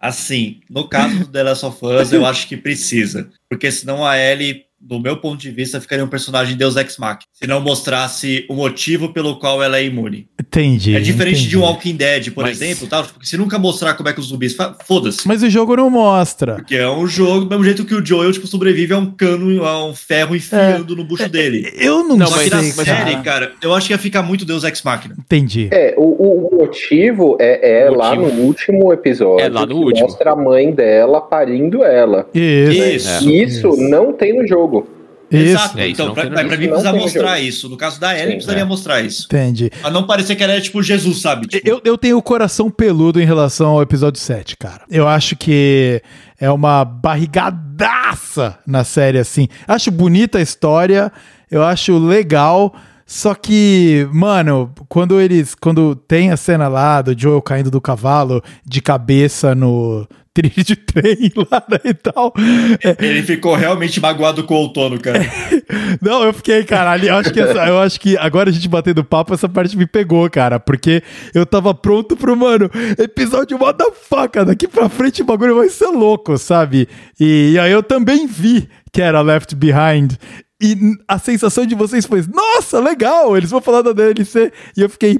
Assim, no caso do The Last of Us, eu acho que precisa. Porque senão a Ellie, do meu ponto de vista, ficaria um personagem Deus Ex Machina. Se não mostrasse o motivo pelo qual ela é imune. entendi. É diferente entendi. de um Walking Dead, por Mas- exemplo, tal, porque se nunca mostrar como é que os zumbis. Foda-se. Mas o jogo não mostra. Porque é um jogo, do mesmo jeito que o Joel, tipo, sobrevive a um cano, a um ferro enfiando no bucho dele. Eu não, Não, sei, que na mas- série, cara. eu acho que ia ficar muito Deus Ex Machina. Entendi. É, o, o motivo é, é O lá no motivo. último episódio. É lá no que último. Mostra a mãe dela parindo ela. Isso. Isso. E Isso não tem no jogo. Isso. Exato. É, isso então, no pra jogo. mim precisa mostrar jogo. isso. No caso da Ellie, Sim, precisaria é. mostrar isso. Entendi. Pra não parecer que ela é tipo Jesus, sabe? Tipo, Eu, eu tenho o coração peludo em relação ao episódio 7, cara. Eu acho que é uma barrigadaça na série, assim. Acho bonita a história, eu acho legal. Só que, mano, quando eles. Quando tem a cena lá do Joel caindo do cavalo de cabeça no trilho de trem lá né, e tal. É. Ele ficou realmente magoado com o outono, cara. Não, eu fiquei, cara, ali, eu acho que essa, eu acho que agora a gente batendo papo, essa parte me pegou, cara, porque eu tava pronto pro, mano, episódio motherfucker, daqui pra frente o bagulho vai ser louco, sabe? E, e aí eu também vi que era Left Behind. E a sensação de vocês foi, nossa, legal, eles vão falar da DLC. E eu fiquei,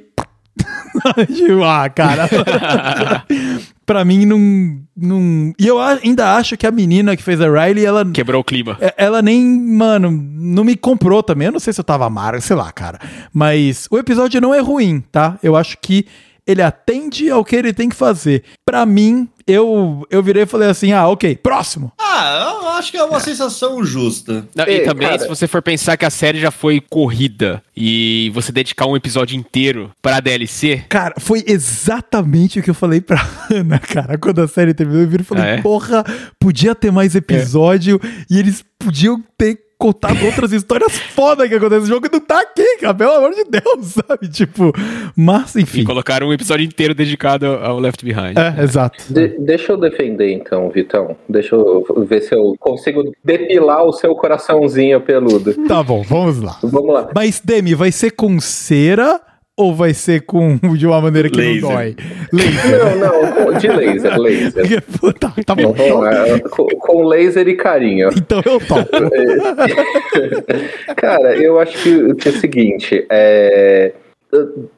ah, cara. pra mim, não, não. E eu ainda acho que a menina que fez a Riley, ela. Quebrou o clima. É, ela nem, mano, não me comprou também. Eu não sei se eu tava amargo, sei lá, cara. Mas o episódio não é ruim, tá? Eu acho que ele atende ao que ele tem que fazer. Para mim, eu, eu virei e falei assim: ah, ok, próximo. Ah, eu acho que é uma é. sensação justa. Não, e, também, cara... se você for pensar que a série já foi corrida e você dedicar um episódio inteiro pra DLC. Cara, foi exatamente o que eu falei pra Ana, cara. Quando a série terminou, eu virei e falei: ah, é? porra, podia ter mais episódio é. e eles podiam ter contar outras histórias foda que acontecem no jogo e não tá aqui, cara, pelo amor de Deus, sabe? Tipo, mas enfim. E colocaram um episódio inteiro dedicado ao Left Behind. É, exato. De deixa eu defender então, Vitão. Deixa eu ver se eu consigo depilar o seu coraçãozinho peludo. Tá bom, vamos lá. Vamos lá. Mas, Demi, vai ser com cera ou vai ser com de uma maneira que laser. não dói? Laser. Não, não, de laser, laser. tá, tá bom. Então, é, com, com, laser e carinho. Então eu topo. Cara, eu acho que, que é o seguinte, é,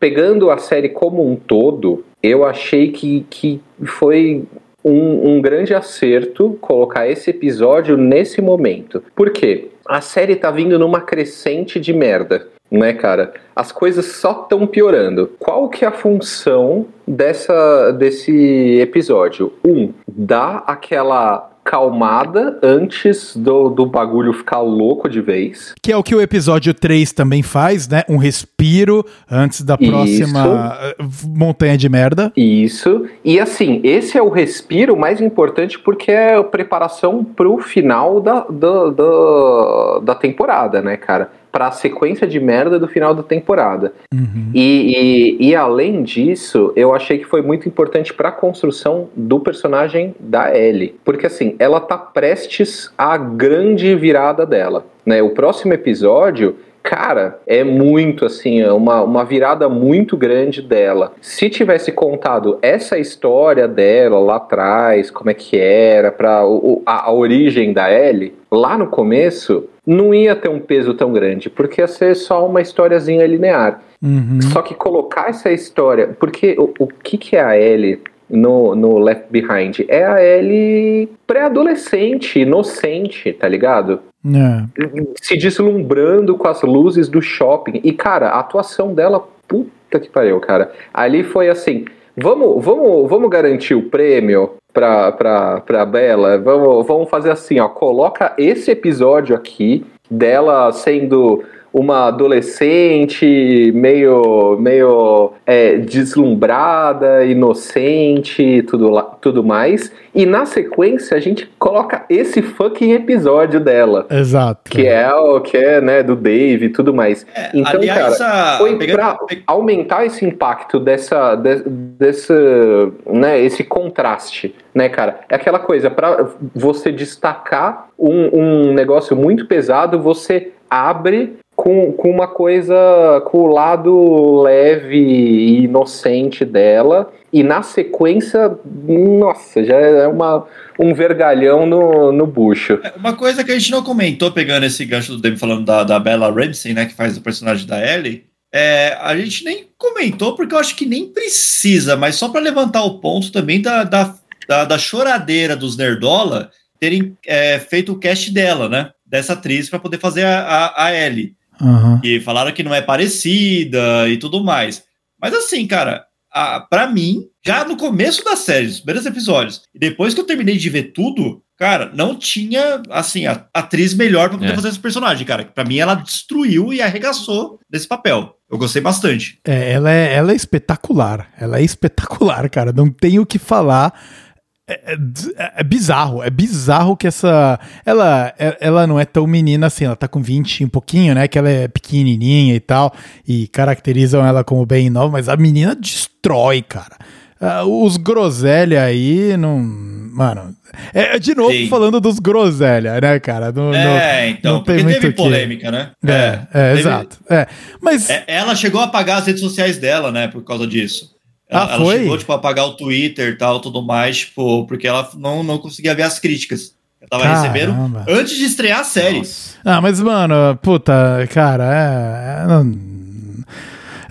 pegando a série como um todo, eu achei que, que foi um, um, grande acerto colocar esse episódio nesse momento. Por quê? A série tá vindo numa crescente de merda né, cara? As coisas só estão piorando. Qual que é a função dessa desse episódio? Um, dar aquela calmada antes do, do bagulho ficar louco de vez. Que é o que o episódio 3 também faz, né? Um respiro antes da próxima Isso. Eh, montanha de merda. Isso. E assim, esse é o respiro mais importante porque é a preparação pro final da, da, da, da temporada, né, cara? Para a sequência de merda do final da temporada. Uhum. E, e, e, além disso, eu achei que foi muito importante para a construção do personagem da Ellie. Porque assim, ela tá prestes à grande virada dela. Né? O próximo episódio cara, é muito assim, é uma, uma virada muito grande dela. Se tivesse contado essa história dela lá atrás, como é que era, para a, a origem da Ellie, lá no começo, não ia ter um peso tão grande, porque ia ser só uma historiazinha linear. Uhum. Só que colocar essa história. Porque o, o que, que é a Ellie no, no Left Behind? É a Ellie pré-adolescente, inocente, tá ligado? É. Se deslumbrando com as luzes do shopping. E, cara, a atuação dela, puta que pariu, cara. Ali foi assim. Vamos, vamos, vamos garantir o prêmio pra, pra, pra Bela, vamos, vamos fazer assim, ó, coloca esse episódio aqui dela sendo uma adolescente meio, meio é, deslumbrada, inocente tudo, tudo mais. E na sequência a gente coloca esse fucking episódio dela. Exato. Que é o que é, né, do Dave e tudo mais. É, então, aliás, cara, foi pegando... pra aumentar esse impacto dessa, de, desse, né, esse contraste, né, cara? É aquela coisa, para você destacar um, um negócio muito pesado, você abre com, com uma coisa, com o lado leve e inocente dela, e na sequência, nossa, já é uma, um vergalhão no, no bucho. É, uma coisa que a gente não comentou, pegando esse gancho do Demi falando da, da Bella Ramsey, né, que faz o personagem da Ellie, é, a gente nem comentou, porque eu acho que nem precisa, mas só para levantar o ponto também da, da, da, da choradeira dos Nerdola terem é, feito o cast dela, né? Dessa atriz para poder fazer a, a, a Ellie. Uhum. E falaram que não é parecida e tudo mais. Mas assim, cara, para mim, já no começo da série, os primeiros episódios, e depois que eu terminei de ver tudo, cara, não tinha, assim, a atriz melhor pra poder é. fazer esse personagem, cara. Pra mim, ela destruiu e arregaçou desse papel. Eu gostei bastante. É, ela é, ela é espetacular. Ela é espetacular, cara. Não tenho o que falar. É, é, é, bizarro, é bizarro que essa. Ela, é, ela não é tão menina assim, ela tá com 20 e um pouquinho, né? Que ela é pequenininha e tal, e caracterizam ela como bem nova, mas a menina destrói, cara. ah, os groselha aí não. Mano. É, de novo Sim. falando dos groselha, né, cara? Não, É, então, não tem porque teve que- polêmica, né? É, é, teve- exato. É. Mas. É, ela chegou a apagar as redes sociais dela, né, por causa disso. Ela, Ah, ela foi? chegou, tipo, a apagar o Twitter e tal, tudo mais, tipo, porque ela não, não conseguia ver as críticas. Ela tava recebendo Caramba. antes de estrear a série. Ah, mas, mano, puta, cara, é. é, não, é,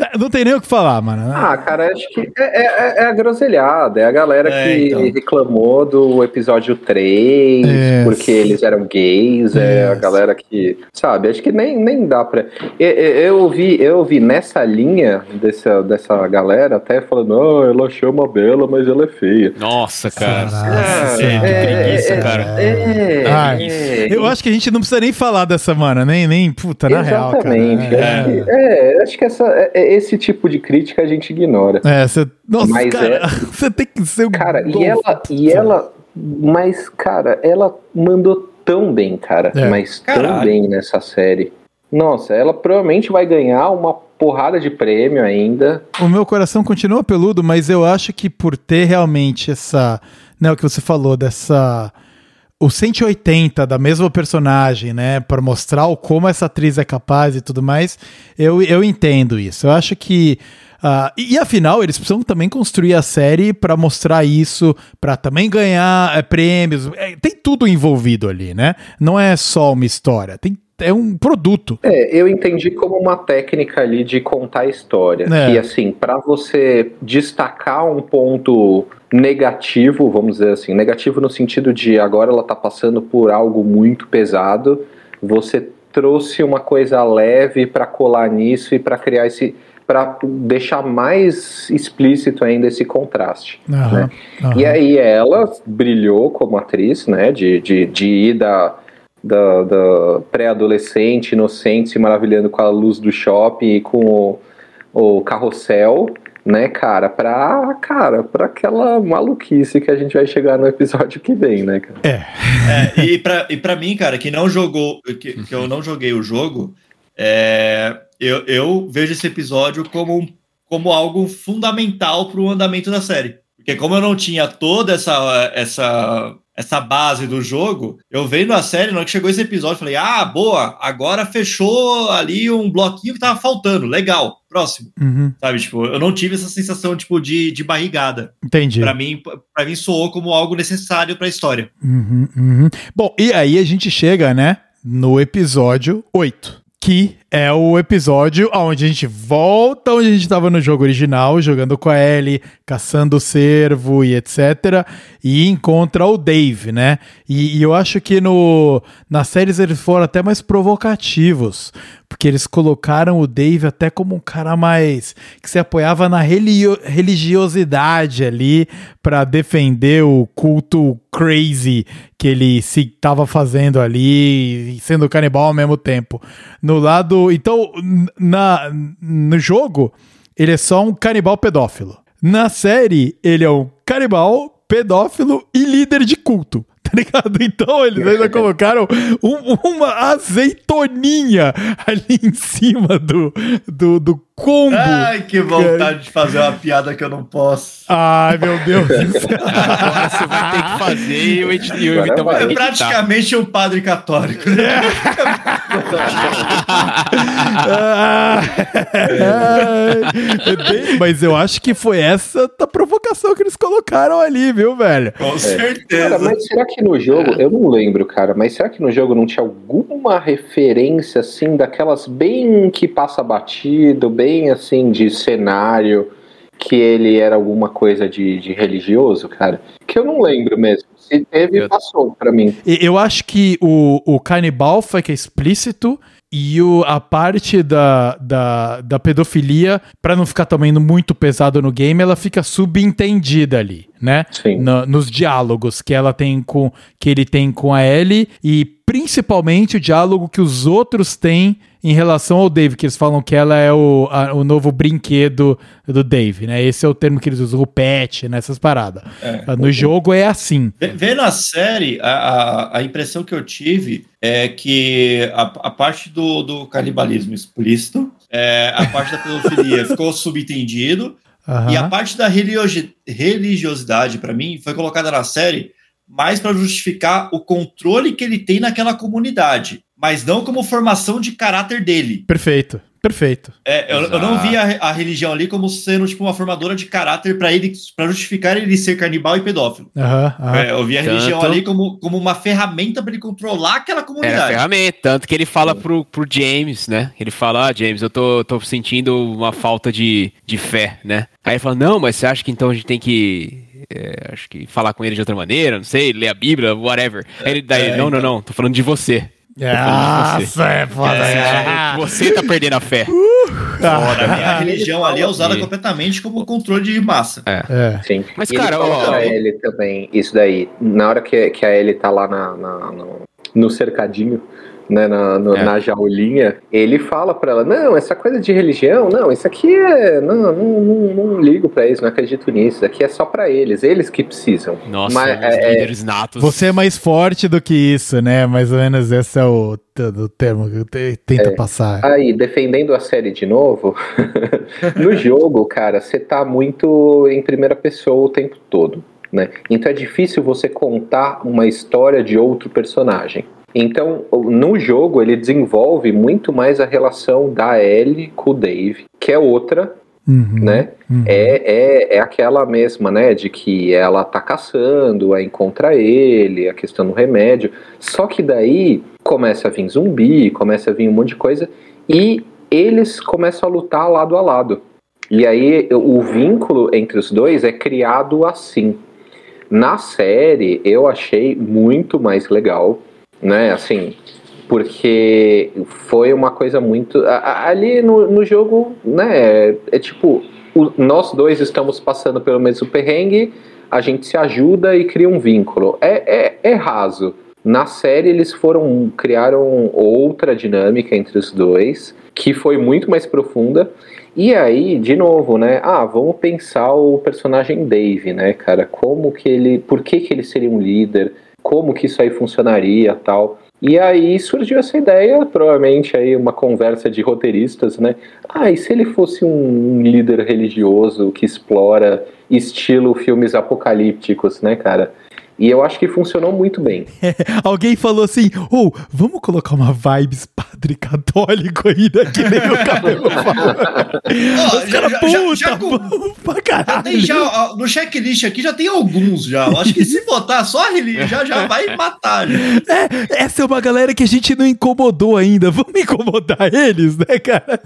não tem nem o que falar, mano. Ah, cara, acho que é, é- é a groselhada, é a galera É, que então. reclamou do episódio 3, Isso. porque eles eram gays, é a galera que, sabe, acho que nem, nem dá pra... Eu, eu, eu vi, eu vi nessa linha dessa, dessa galera até falando, ah, ela chama bela, mas ela é feia. Nossa, cara. Caraca. É, que preguiça, é, cara. É, Ai, é, Eu acho que a gente não precisa nem falar dessa, mano. Nem, nem puta, na real, cara. Exatamente. É. Acho que, é, acho que essa, é- esse tipo de crítica a gente ignora. É, você. Nossa, Mas cara, é- você tem que ser um. Cara, e ela, e ela, mas, cara, ela mandou tão bem, cara, É. mas tão Caralho. bem nessa série. Nossa, ela provavelmente vai ganhar uma porrada de prêmio ainda. O meu coração continua peludo, mas eu acho que por ter realmente essa. Né, o que você falou, dessa. O 180 da mesma personagem, né? Pra mostrar o como essa atriz é capaz e tudo mais, eu, eu entendo isso. Eu acho que. ah, e, e afinal, eles precisam também construir a série pra mostrar isso, pra também ganhar é, prêmios. É, tem tudo envolvido ali, né? Não é só uma história, tem, é um produto. É, eu entendi como uma técnica ali de contar história. É. Que, assim, pra você destacar um ponto negativo, vamos dizer assim, negativo no sentido de agora ela tá passando por algo muito pesado, você trouxe uma coisa leve pra colar nisso e pra criar esse. para deixar mais explícito ainda esse contraste. Aham, aham. E aí ela brilhou como atriz, né? De, de, de ir da, da, da pré-adolescente, inocente, se maravilhando com a luz do shopping e com o, o carrossel, né, cara, pra, cara, pra aquela maluquice que a gente vai chegar no episódio que vem, né, cara? É, e, pra, e pra mim, cara, que não jogou, que, que eu não joguei o jogo, é, eu, eu vejo esse episódio como, um- como algo fundamental pro andamento da série. Porque como eu não tinha toda essa, essa, essa base do jogo, eu vendo a série, na hora que chegou esse episódio, falei, ah, boa, agora fechou ali um bloquinho que tava faltando, legal, próximo. Uhum, Sabe, tipo, eu não tive essa sensação, tipo, de, de barrigada. entendi. Pra mim, para mim soou como algo necessário pra história. Uhum, uhum. Bom, e aí a gente chega, né, no episódio 8, que é o episódio onde a gente volta onde a gente estava no jogo original, jogando com a Ellie, caçando o cervo e etc. E encontra o Dave, né? E, e eu acho que no, nas séries eles foram até mais provocativos, porque eles colocaram o Dave até como um cara mais que se apoiava na religiosidade ali para defender o culto crazy que ele se tava fazendo ali, sendo canibal ao mesmo tempo. No lado, então, na no jogo, ele é só um canibal pedófilo. Na série, ele é um canibal pedófilo e líder de culto. Tá ligado? Então eles ainda colocaram um- uma azeitoninha ali em cima do, do, do combo. Ai, que vontade de fazer uma piada que eu não posso. Ai, meu Deus do céu. Agora você vai ter que fazer e o, edi- e o Vitão vai É praticamente um padre católico. né? É bem- Mas eu acho que foi essa a provocação que eles colocaram ali, viu, velho? Com Cara, certeza. mas será que no jogo, eu não lembro, cara, mas será que no jogo não tinha alguma referência, assim, daquelas bem que passa batido, bem assim, de cenário, que ele era alguma coisa de, de religioso, cara? Que eu não lembro mesmo. Se teve, Eu- passou pra mim. Eu acho que o, o canibal foi que é explícito e o, a parte da, da, da pedofilia, pra não ficar também muito pesado no game, ela fica subentendida ali, né? Sim. Na- nos diálogos que ela tem com que ele tem com a Ellie e principalmente o diálogo que os outros têm em relação ao Dave, que eles falam que ela é o, a- o novo brinquedo do Dave, né? Esse é o termo que eles usam, o pet, nessas paradas. É. No jogo é assim. Ve- Vendo a série, a, a, a impressão que eu tive é que a, a parte do, do canibalismo explícito, é, a parte da pedofilia ficou subentendido, Aham. E a parte da religiosi- religiosidade, pra mim, foi colocada na série mais pra justificar o controle que ele tem naquela comunidade, mas não como formação de caráter dele. Perfeito, perfeito. É, eu, eu não vi a, a religião ali como sendo tipo uma formadora de caráter pra ele para justificar ele ser canibal e pedófilo. Aham, aham. É, eu vi a Tanto- religião ali como, como uma ferramenta pra ele controlar aquela a comunidade. ferramenta, tanto que ele fala pro, pro James, né? Ele fala, ah, James, eu tô, tô sentindo uma falta de, de fé, né? Aí ele fala, não, mas você acha que então a gente tem que. é, acho que falar com ele de outra maneira, não sei, ler a Bíblia, whatever. Aí ele daí, É, não, não, então. não, tô falando de você. Nossa, é foda. É, você tá perdendo a fé. Pra mim, a religião ali é usada E- completamente como controle de massa. É. Sim. Mas, E ele cara, fala ó, ele também, isso daí, na hora que, que a Ellie tá lá na, na- no, no cercadinho, né, na, no- É. na jaulinha, ele fala pra ela, não, essa coisa de religião, não, isso aqui é, não, não, não, não ligo pra isso, não acredito nisso, isso aqui é só pra eles, eles que precisam. Nossa, Mas, os é, é, líderes natos. Você é mais forte do que isso, né? Mais ou menos esse é o, t- o termo que tenta passar. Aí, defendendo a série de novo, no jogo, cara, você tá muito em primeira pessoa o tempo todo, né? Então é difícil você contar uma história de outro personagem. Então, no jogo, ele desenvolve muito mais a relação da Ellie com o Dave, que é outra, Uhum, né? uhum. É, é, é aquela mesma, né? De que ela tá caçando, aí encontra ele, a questão do remédio. Só que daí começa a vir zumbi, começa a vir um monte de coisa, e eles começam a lutar lado a lado. E aí o vínculo entre os dois é criado assim. Na série eu achei muito mais legal, né? Assim, porque foi uma coisa muito. Ali no, no jogo, né? É, é tipo, o- nós dois estamos passando pelo mesmo perrengue, a gente se ajuda e cria um vínculo. É, é, é raso. Na série eles foram criaram outra dinâmica entre os dois, que foi muito mais profunda. E aí, de novo, né? Ah, vamos pensar o personagem Dave, né, cara? Como que ele, por que que ele seria um líder? Como que isso aí funcionaria, tal? E aí surgiu essa ideia, provavelmente aí uma conversa de roteiristas, né? Ah, e se ele fosse um, líder religioso que explora estilo filmes apocalípticos, né, cara? E eu acho que funcionou muito bem. Alguém falou assim: ou vamos colocar uma vibes padre católico aí, né? Que nem o cabelo fala. Os já- caras, já- puta, já com- pra Já caralho. já, no checklist aqui já tem alguns já. Eu acho que se botar só a religião já, já vai matar. já. É, essa é uma galera que a gente não incomodou ainda. Vamos incomodar eles, né, cara?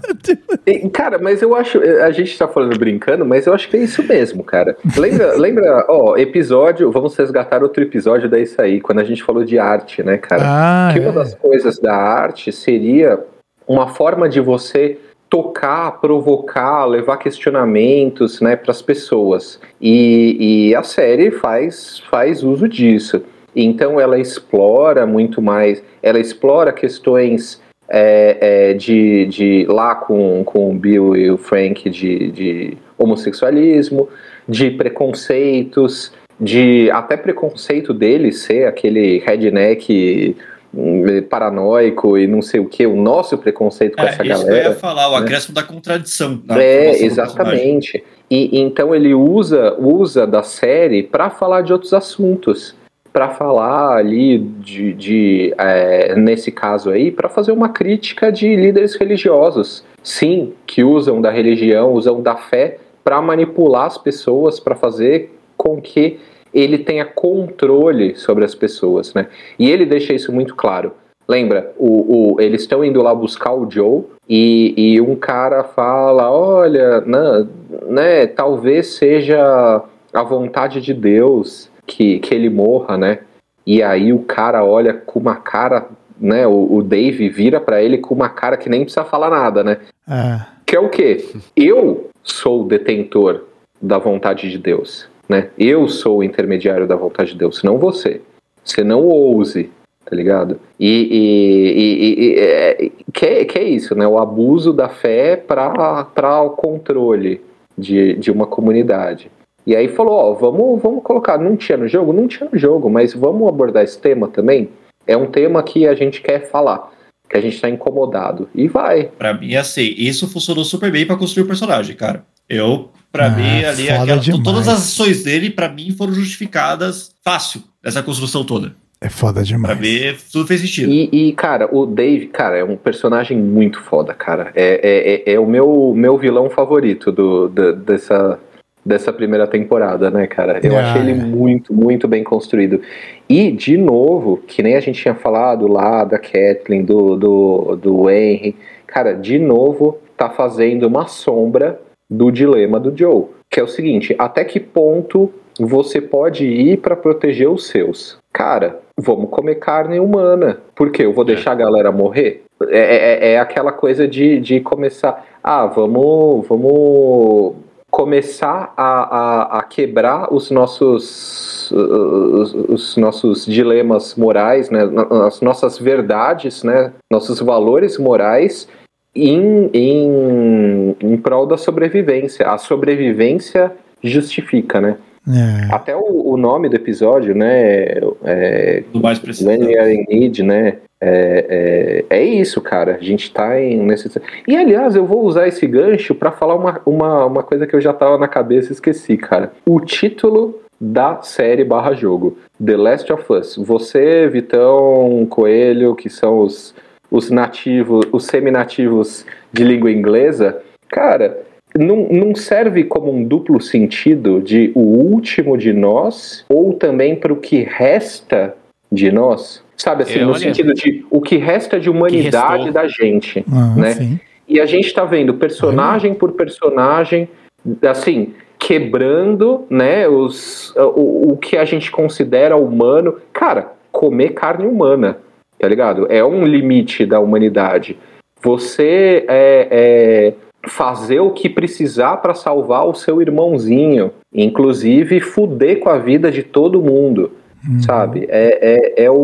E, Cara, mas eu acho. A gente tá falando brincando, mas eu acho que é isso mesmo, cara. Lembra, lembra, ó, episódio. Vamos resgatar outro episódio da isso aí, quando a gente falou de arte, né, cara? Ah, que uma é. das coisas da arte seria uma forma de você tocar, provocar, levar questionamentos, né, para as pessoas. E, e a série faz, faz uso disso. Então ela explora muito mais, ela explora questões é, é, de, de lá com, com o Bill e o Frank de, de homossexualismo, de preconceitos, de até preconceito dele ser aquele redneck hum, paranoico e não sei o que, o nosso preconceito com É, essa isso que eu galera. ia falar, o né? acréscimo da contradição. na É, exatamente. E então ele usa usa da série para falar de outros assuntos, para falar ali de, de é, nesse caso aí, para fazer uma crítica de líderes religiosos, sim, que usam da religião, usam da fé para manipular as pessoas, para fazer com que ele tenha controle sobre as pessoas, né? E ele deixa isso muito claro. Lembra, o, o- eles estão indo lá buscar o Joe e, e um cara fala: Olha, né, né, talvez seja a vontade de Deus que, que ele morra, né? E aí o cara olha com uma cara, né? O, o Dave vira pra ele com uma cara que nem precisa falar nada, né? Ah, Que é o quê? Eu sou o detentor da vontade de Deus, né? Eu sou o intermediário da vontade de Deus, não você. Você não ouse, tá ligado? E, e- e- e- é, que, é- que é isso, né? O abuso da fé para o controle de, de uma comunidade. E aí falou, ó, vamos, vamos colocar, não tinha no jogo? Não tinha no jogo, mas vamos abordar esse tema também? É um tema que a gente quer falar, que a gente tá incomodado. E vai, Pra mim, assim, isso funcionou super bem pra construir o personagem, cara. Eu, Pra Ah, mim, ali, aquela- todas as ações dele, pra mim, foram justificadas fácil, essa construção toda. É foda Pra demais. mim, tudo fez sentido. E, e, cara, o Dave, cara, é um personagem muito foda, cara. É, é, é, é o meu, meu vilão favorito do, da- dessa, dessa primeira temporada, né, cara? Eu Ah, achei ele é. muito, muito bem construído. E, de novo, que nem a gente tinha falado lá da Kathleen, do, do, do Henry, cara, de novo tá fazendo uma sombra do dilema do Joe. Que é o seguinte, até que ponto você pode ir pra proteger os seus? Cara, vamos comer carne humana. Por quê? Eu vou deixar a galera morrer? É, é- é aquela coisa de, de começar. Ah, vamos, vamos começar a, a, a quebrar os nossos, os, os nossos dilemas morais, né? as nossas verdades, né? nossos valores morais em, em, em prol da sobrevivência. A sobrevivência justifica, né? É. Até o, o nome do episódio, né? É, Do mais preciso. When We Are in Need, né? É, é, é isso, cara. A gente tá em necessidade. E aliás, eu vou usar esse gancho pra falar uma, uma, uma coisa que eu já tava na cabeça e esqueci, cara. O título da série barra jogo, The Last of Us. Você, Vitão, Coelho, que são os, os nativos, os seminativos de língua inglesa, cara, não, não serve como um duplo sentido de o último de nós ou também para o que resta de nós? Sabe assim, É, no olha, sentido de o que resta de humanidade da gente. Ah, né? sim. E a gente tá vendo personagem por personagem, assim, quebrando, né, os, o, o que a gente considera humano. Cara, comer carne humana, tá ligado? É um limite da humanidade. Você é, é, fazer o que precisar para salvar o seu irmãozinho, inclusive fuder com a vida de todo mundo, sabe? É, é, é o,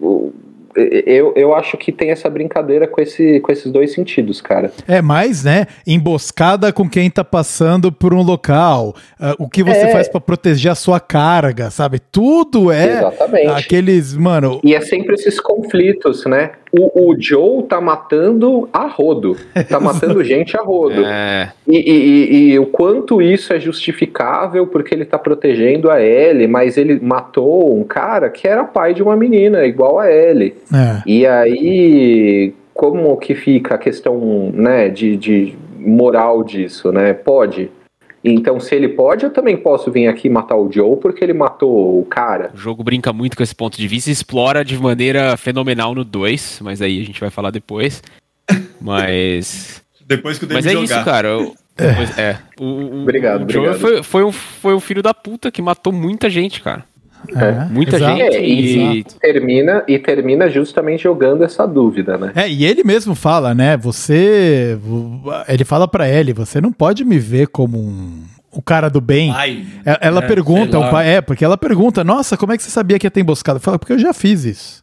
o- eu, eu acho que tem essa brincadeira com, esse, com esses dois sentidos, cara. É mais, né? Emboscada com quem tá passando por um local. ah, o que você É. faz pra proteger a sua carga, sabe? Tudo é Exatamente. aqueles, mano. E é sempre esses conflitos, né? O, o Joe tá matando a rodo. Tá matando gente a rodo. É, E, e- e- e o quanto isso é justificável porque ele tá protegendo a Ellie, mas ele matou um cara que era pai de uma menina, igual a Ellie. É. E aí, como que fica a questão né, de, de moral disso, né? Pode. Então, se ele pode, eu também posso vir aqui matar o Joe porque ele matou o cara. o jogo brinca muito com esse ponto de vista e explora de maneira fenomenal no 2, mas aí a gente vai falar depois. Mas. Depois que o Mas David é jogar. isso, cara. Eu- depois- é. O, o- Obrigado, o Joel obrigado. Foi, foi, um, foi um filho da puta que matou muita gente, cara. É, Muita exato, gente É, e exato. termina, e termina justamente jogando essa dúvida, né? É, e ele mesmo fala, né? Você. Ele fala pra ele: você não pode me ver como um. O cara do bem. Ai, É, Ela é, pergunta, o pai, é, porque ela pergunta, nossa, como é que você sabia que ia ter emboscada? Fala, porque eu já fiz isso.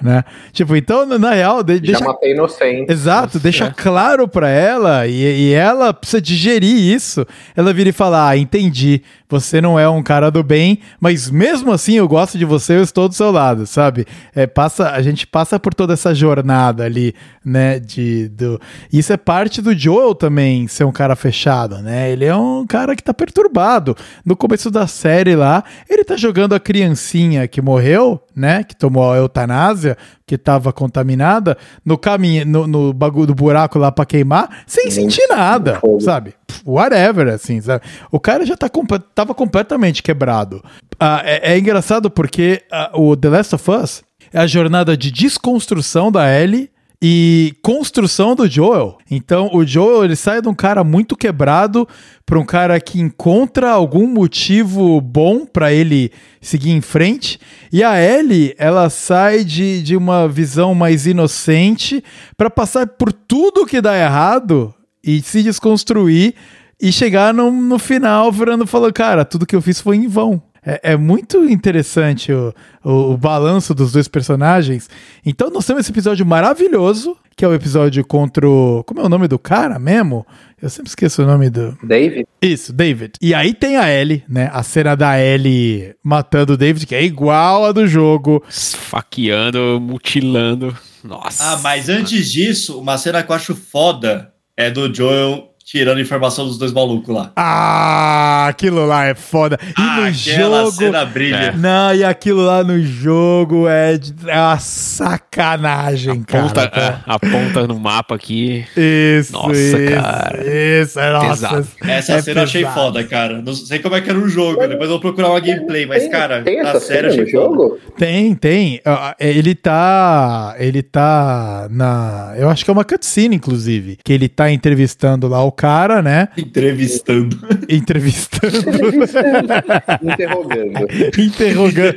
Né? Tipo, então, na real, de- Já deixa matei inocente. Exato, deixa é. claro pra ela e, e ela precisa digerir isso. Ela vira e fala: Ah, entendi. Você não é um cara do bem, mas mesmo assim eu gosto de você, eu estou do seu lado, sabe? É, passa, a gente passa por toda essa jornada ali, né? De, do... Isso é parte do Joel também ser um cara fechado, né? Ele é um cara que tá perturbado. No começo da série lá, ele tá jogando a criancinha que morreu, né? Que tomou a eutanásia, que tava contaminada, no caminho, no, no bagulho do buraco lá pra queimar, sem sentir nada, sabe? Whatever, assim, sabe? O cara já tá tava completamente quebrado. Ah, é, é engraçado porque ah, o The Last of Us é a jornada de desconstrução da Ellie e construção do Joel. Então, o Joel ele sai de um cara muito quebrado para um cara que encontra algum motivo bom para ele seguir em frente. E a Ellie, ela sai de, de uma visão mais inocente para passar por tudo que dá errado e se desconstruir e chegar no, no final virando falando, cara, tudo que eu fiz foi em vão. É, é muito interessante o, o, o balanço dos dois personagens. Então nós temos esse episódio maravilhoso, que é o episódio contra o... Como é o nome do cara mesmo? Eu sempre esqueço o nome do... David? Isso, David. E aí tem a Ellie, né? A cena da Ellie matando o David, que é igual a do jogo. Esfaqueando, mutilando. Nossa. Ah, mas antes disso, uma cena que eu acho foda é do Joel tirando informação dos dois malucos lá. Ah, aquilo lá é foda. E Ah, no aquela jogo. cena brilha. Não, e aquilo lá no jogo é, é uma sacanagem, Ponta, cara. é, a ponta no mapa aqui. Isso, Nossa, isso, cara. isso, é, nossa. Pesado. Essa é cena eu achei foda, cara. Não sei como é que era o jogo, depois eu vou procurar uma gameplay, mas, Tem- cara, tem a essa série cena achei no foda. jogo? Tem, tem. Ah, Ele tá. Ele tá na. Eu acho que é uma cutscene, inclusive. Que ele tá entrevistando lá o cara, né? Entrevistando. Entrevistando. Interrogando. interrogando.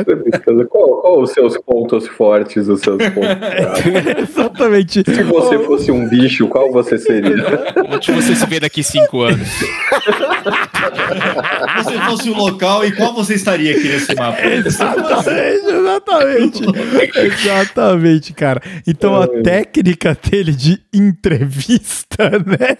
Entrevistando. Qual, qual os seus pontos fortes, os seus pontos fracos? Exatamente. Se você fosse um bicho, qual você seria? Onde você se vê daqui cinco anos? Se você fosse o local, e qual você estaria aqui nesse mapa? Exatamente, exatamente. Exatamente, cara. Então a técnica dele de entrevista, né?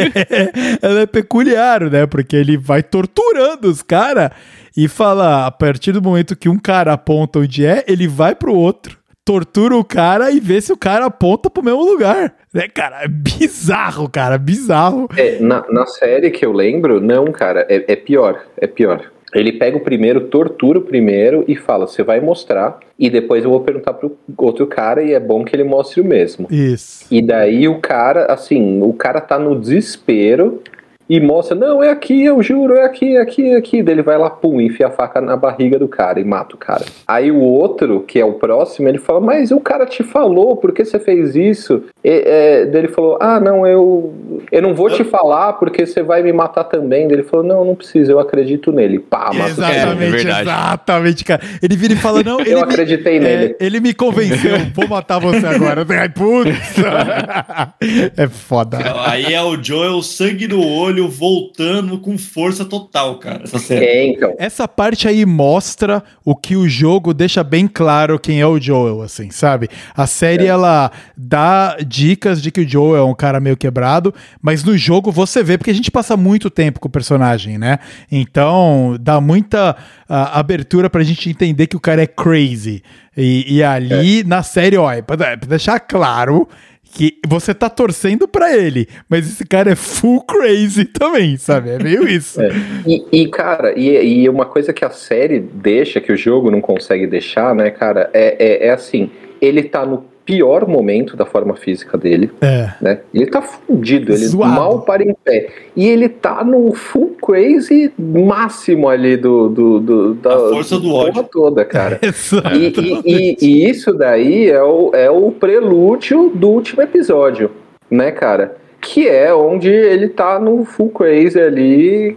ela é peculiar, né? Porque ele vai torturando os caras e fala: a partir do momento que um cara aponta onde é, ele vai pro outro. Tortura o cara e vê se o cara aponta pro mesmo lugar. Né, cara? É bizarro, cara. Bizarro. É, na, na série que eu lembro, não, cara, é, é pior, é pior. Ele pega o primeiro, tortura o primeiro e fala: você vai mostrar, e depois eu vou perguntar pro outro cara, e é bom que ele mostre o mesmo. Isso. E daí o cara, assim, o cara tá no desespero e mostra, não, é aqui, eu juro, é aqui, é aqui, é aqui. Daí ele vai lá, pum, enfia a faca na barriga do cara e mata o cara. Aí o outro, que é o próximo, ele fala, mas o cara te falou, por que você fez isso? E, é, daí ele falou, ah, não, eu, eu não vou te falar porque você vai me matar também. Daí ele falou, não, não precisa, eu acredito nele. Pá. Exatamente, É exatamente, cara. Ele vira e fala: não, ele Eu me- acreditei é, nele. ele me convenceu, vou matar você agora. Ai, putz. é foda. Aí é o Joel, sangue no olho, voltando com força total, cara. Essa série. É, então. Essa parte aí mostra o que o jogo deixa bem claro quem é o Joel, assim, sabe? A série, ela dá dicas de que o Joel é um cara meio quebrado, mas no jogo você vê, porque a gente passa muito tempo com o personagem, né? Então, dá muita ah, abertura pra gente entender que o cara é crazy. E, e ali, na série, ó, é pra, é deixar claro que você tá torcendo pra ele, mas esse cara é full crazy também, sabe? É meio isso. É. E, e, cara, e, e uma coisa que a série deixa, que o jogo não consegue deixar, né, cara, é, é, é assim, ele tá no pior momento da forma física dele, É. né? Ele tá fudido, ele Zoado. mal para em pé. E ele tá no full crazy máximo ali do, do, do da A força do ódio. porra toda, cara. Exato. E, e- e- e isso daí é o, é o prelúdio do último episódio, né, cara? Que é onde ele tá no full crazy ali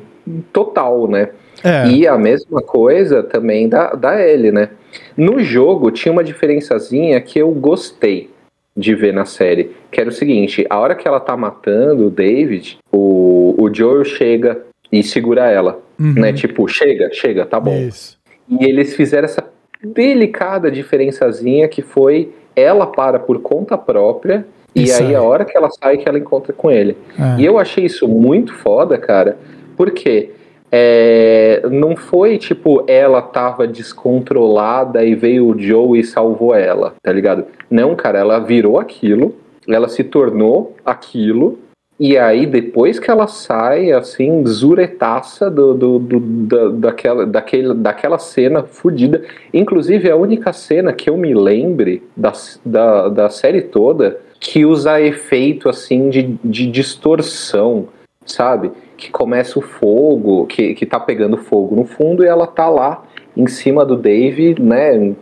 total, né? É. E a mesma coisa também da, da Ellie, né? No jogo tinha uma diferençazinha que eu gostei de ver na série, que era o seguinte, a hora que ela tá matando o David, o, o Joel chega e segura ela, Uhum. né? Tipo, chega, chega, tá bom. Isso. E eles fizeram essa delicada diferençazinha que foi ela para por conta própria e Isso aí aí. a hora que ela sai que ela encontra com ele. É. E eu achei isso muito foda, cara, porque é, não foi tipo ela tava descontrolada e veio o Joe e salvou ela, tá ligado? Não, cara, ela virou aquilo, ela se tornou aquilo. E aí, depois que ela sai, assim, zuretaça do, do, do- da, daquela, daquele, daquela cena fodida. Inclusive, a única cena que eu me lembre da, da, da série toda que usa efeito, assim, de, de distorção, sabe? Que começa o fogo, que, que tá pegando fogo no fundo e ela tá lá em cima do Dave, né?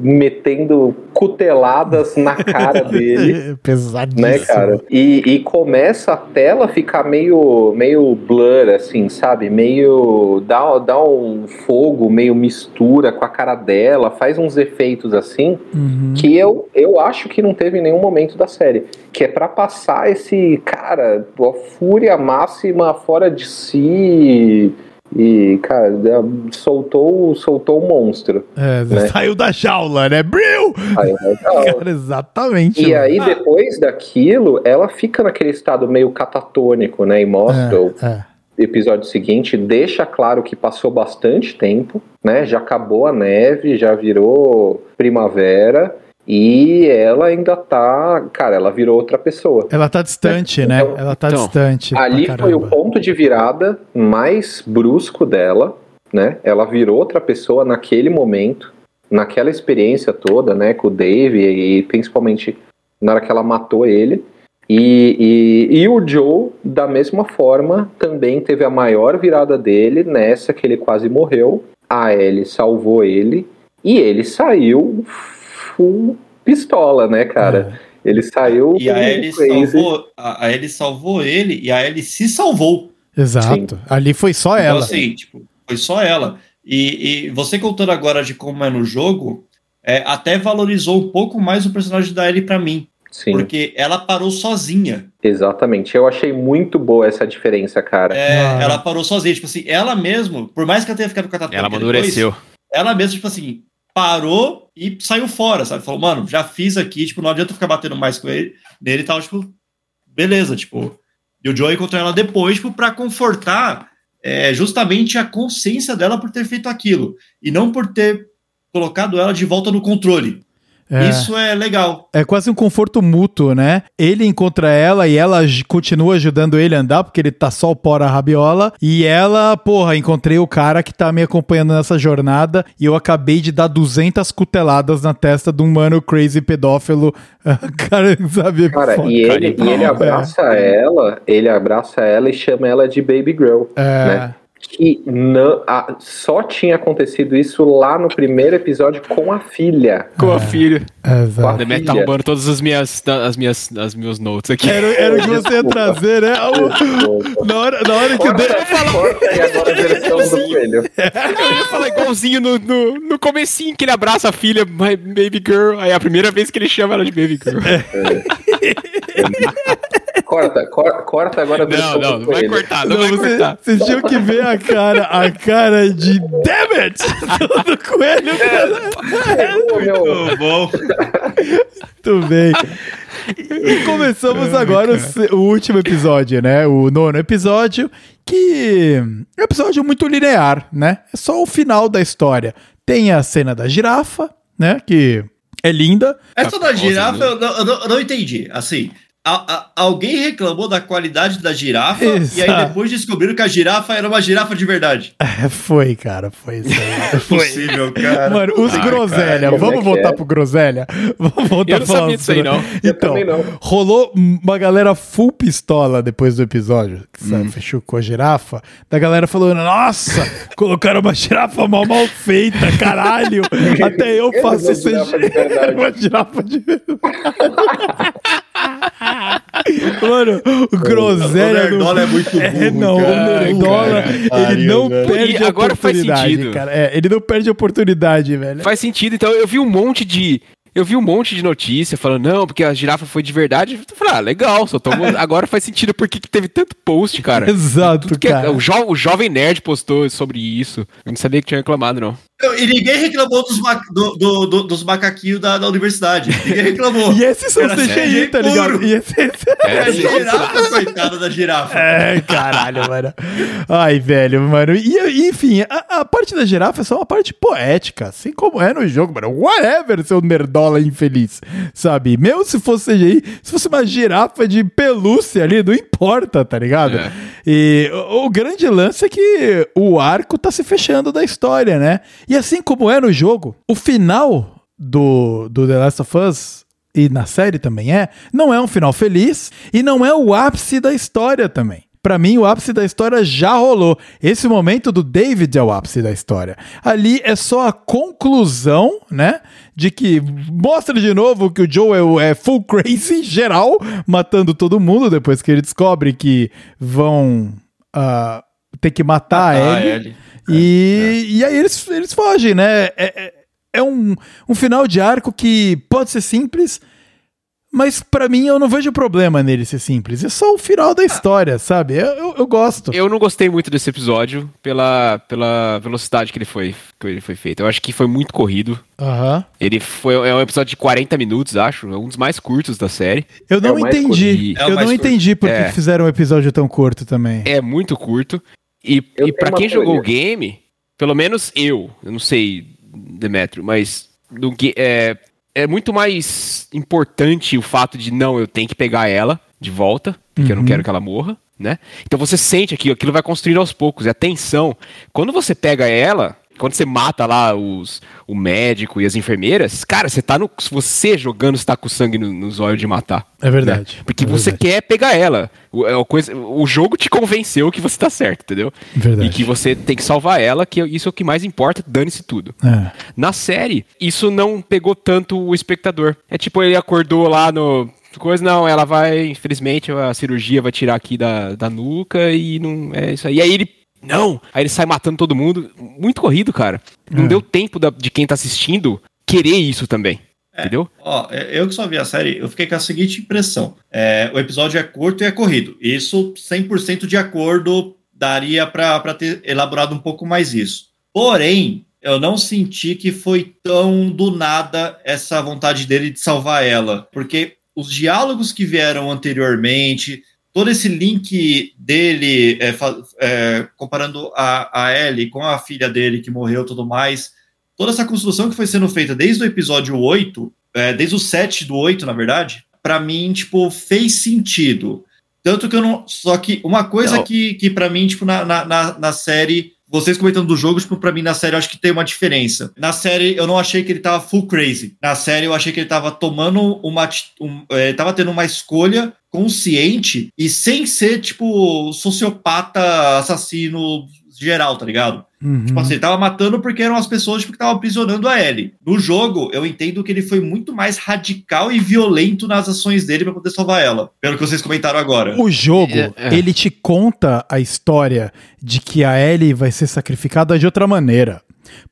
Metendo cuteladas na cara dele Pesadíssimo. né, cara? E, e começa a tela ficar meio, meio blur, assim, sabe? Meio. Dá, dá um fogo, meio mistura com a cara dela, faz uns efeitos assim, Uhum. que eu, eu acho que não teve em nenhum momento da série. Que é pra passar esse, cara, a fúria máxima fora de si. E, cara, soltou, soltou o monstro. É, né? Saiu da jaula, né? Bril! Cara, exatamente. E mano. aí, depois daquilo, ela fica naquele estado meio catatônico, né? E mostra o É, é. episódio seguinte, deixa claro que passou bastante tempo, né? Já acabou a neve, já virou primavera. E ela ainda tá. Cara, ela virou outra pessoa. Ela tá distante, né? Então- Ela tá então, distante. Ali foi o ponto de virada mais brusco dela, né? Ela virou outra pessoa naquele momento, naquela experiência toda, né? Com o Dave e principalmente na hora que ela matou ele. E, e, e o Joe, da mesma forma, também teve a maior virada dele nessa que ele quase morreu. A Ellie salvou ele e ele saiu full pistola, né, cara? Ele saiu E a Ellie salvou, a, a Ellie salvou ele e a Ellie se salvou. Exato. Ali foi só Então, ela. assim, tipo, foi só ela. E, e você contando agora de como é no jogo, é, até valorizou um pouco mais o personagem da Ellie pra mim. Sim. Porque ela parou sozinha. Exatamente. Eu achei muito boa essa diferença, cara. É, Ah. Ela parou sozinha. Tipo assim, ela mesmo, por mais que ela tenha ficado com a Ela depois, amadureceu. ela mesmo, tipo assim, parou e saiu fora, sabe? Falou, mano, já fiz aqui, tipo, não adianta ficar batendo mais com ele, nele e tal, tipo, beleza, tipo. E o Joe encontrou ela depois, tipo, pra confortar é, justamente a consciência dela por ter feito aquilo. E não por ter colocado ela de volta no controle. É. Isso é legal. É quase um conforto mútuo, né? Ele encontra ela e ela continua ajudando ele a andar, porque ele tá só o pó na rabiola. E ela, porra, encontrei o cara que tá me acompanhando nessa jornada e eu acabei de dar 200 cuteladas na testa de um mano crazy pedófilo. cara, sabe? Cara, Foda. e ele, e ele É. abraça ela, ele abraça ela e chama ela de Baby Girl. É. né? Que não, a- só tinha acontecido isso lá no primeiro episódio com a filha. Com a filha. Exato. O Demet tá roubando todas as minhas, as minhas, as meus notes aqui. Era, era o que você ia trazer, né? O- na, hora, na hora que o Corta, De... corta e agora a versão do coelho. Eu ia falar igualzinho no, no, no comecinho que ele abraça a filha, my baby girl. Aí é a primeira vez que ele chama ela de baby girl. Corta, cor- corta agora Não, não, não vai coelho. cortar, não, Não, vai você, cortar. vocês tinham que ver a cara, a cara de damn it! do coelho, cara. Ô, meu, Muito bom. Muito bem. E começamos agora o, o último episódio, né? O nono episódio, que é um episódio muito linear, né? É só o final da história. Tem a cena da girafa, né? Que é linda. Essa da girafa, eu não, eu não- eu não entendi. Assim, a- a- alguém reclamou da qualidade da girafa e Exato. aí depois descobriram que a girafa era uma girafa de verdade. É, foi, cara, foi isso aí. É possível, cara. Mano, os Ah, groselha, cara, vamos é voltar é? pro groselha? Vamos voltar Eu não sabia disso aí, não. Então, não. rolou uma galera full pistola depois do episódio, que sabe, fechou com a girafa, da galera falando, nossa, colocaram uma girafa mal mal feita, caralho, até eu faço uma isso. girafa de verdade. Mano, o groselha... O Nerdola é muito burro, É, não, o cara. Nerdola, Ai, ele pariu, não velho. perde E agora faz oportunidade, sentido. cara. É, ele não perde oportunidade, velho. Faz sentido, então eu vi um monte de. Eu vi um monte de notícia falando, não, porque a girafa foi de verdade. Eu falei, ah, legal, só tô... agora faz sentido porque que teve tanto post, cara. Exato, Tudo é- cara. o, jo- o Jovem Nerd postou sobre isso. Eu não sabia que tinha reclamado, não. Não, E ninguém reclamou dos, ma- do- do- do- dos macaquinhos da, da universidade. Ninguém reclamou. E esses são Era CGI, tá ligado? puro. E esse, É, a girafa, coitada da girafa. É, caralho, mano. Ai, velho, mano. E, enfim, a, a parte da girafa é só uma parte poética, assim como é no jogo, mano. Whatever, seu nerdola infeliz, sabe? Mesmo se fosse CGI, se fosse uma girafa de pelúcia ali, não importa, tá ligado? É. E o, o grande lance é que o arco tá se fechando da história, né? E assim como é no jogo, o final do, do The Last of Us e na série também é, não é um final feliz e não é o ápice da história também. Pra mim, o ápice da história já rolou. Esse momento do David é o ápice da história. Ali é só a conclusão, né? De que mostra de novo que o Joe é, é full crazy, geral, matando todo mundo depois que ele descobre que vão ah, ter que matar Ah, a Ellie. Ellie. E, e aí eles, eles fogem, né? É, é, é um, um final de arco que pode ser simples, mas pra mim eu não vejo problema nele ser simples. É só o final da história, sabe? Eu, eu, eu gosto. Eu não gostei muito desse episódio pela, pela velocidade que ele foi, que ele foi feito. Eu acho que foi muito corrido. Aham. Ele foi é um episódio de 40 minutos, acho. É um dos mais curtos da série. Eu não mais entendi. É eu não curto. entendi por que É. que fizeram um episódio tão curto também. É muito curto. E, Eu e para quem jogou o teoria. game, pelo menos eu, eu não sei, Demetrio, mas no, ga- é, é muito mais importante o fato de não, eu tenho que pegar ela de volta, porque eu não Uhum. quero que ela morra, né? Então você sente aquilo, aquilo vai construindo aos poucos, é a tensão. Quando você pega ela, quando você mata lá os, o médico e as enfermeiras, cara, você tá no. Você jogando, você tá com sangue no- nos olhos de matar. É verdade. né? Porque é você verdade. quer pegar ela. O, é coisa, o jogo te convenceu que você tá certo, entendeu? Verdade. E que você tem que salvar ela, que isso é o que mais importa, dane-se tudo. É. Na série, isso não pegou tanto o espectador. É tipo, ele acordou lá no. Coisa, não, ela vai, infelizmente, a cirurgia vai tirar aqui da, da nuca e não é isso aí. E aí ele. Não! Aí ele sai matando todo mundo. Muito corrido, cara. Não É. deu tempo da- de quem tá assistindo querer isso também. Entendeu? Ó, eu que só vi a série, eu fiquei com a seguinte impressão. É, o episódio é curto e é corrido. Isso, 100% de acordo, daria pra ter elaborado um pouco mais isso. Porém, eu não senti que foi tão do nada essa vontade dele de salvar ela. Porque os diálogos que vieram anteriormente, todo esse link dele é, é, comparando a, a Ellie com a filha dele que morreu e tudo mais, toda essa construção que foi sendo feita desde o episódio 8, é, desde o 7 do 8, na verdade, pra mim, tipo, fez sentido. Tanto que eu não. Só que uma coisa Não. que, que para mim, tipo, na, na, na, série. Vocês comentando do jogo, tipo, pra mim na série eu acho que tem uma diferença. Na série eu não achei que ele tava full crazy. Na série eu achei que ele tava tomando uma. Um, é, tava tendo uma escolha consciente e sem ser, tipo, sociopata, assassino geral, tá ligado? Uhum. Tipo assim, ele tava matando porque eram as pessoas tipo, que estavam aprisionando a Ellie. No jogo, eu entendo que ele foi muito mais radical e violento nas ações dele pra poder salvar ela. Pelo que vocês comentaram agora. O jogo, É, é. ele te conta a história de que a Ellie vai ser sacrificada de outra maneira.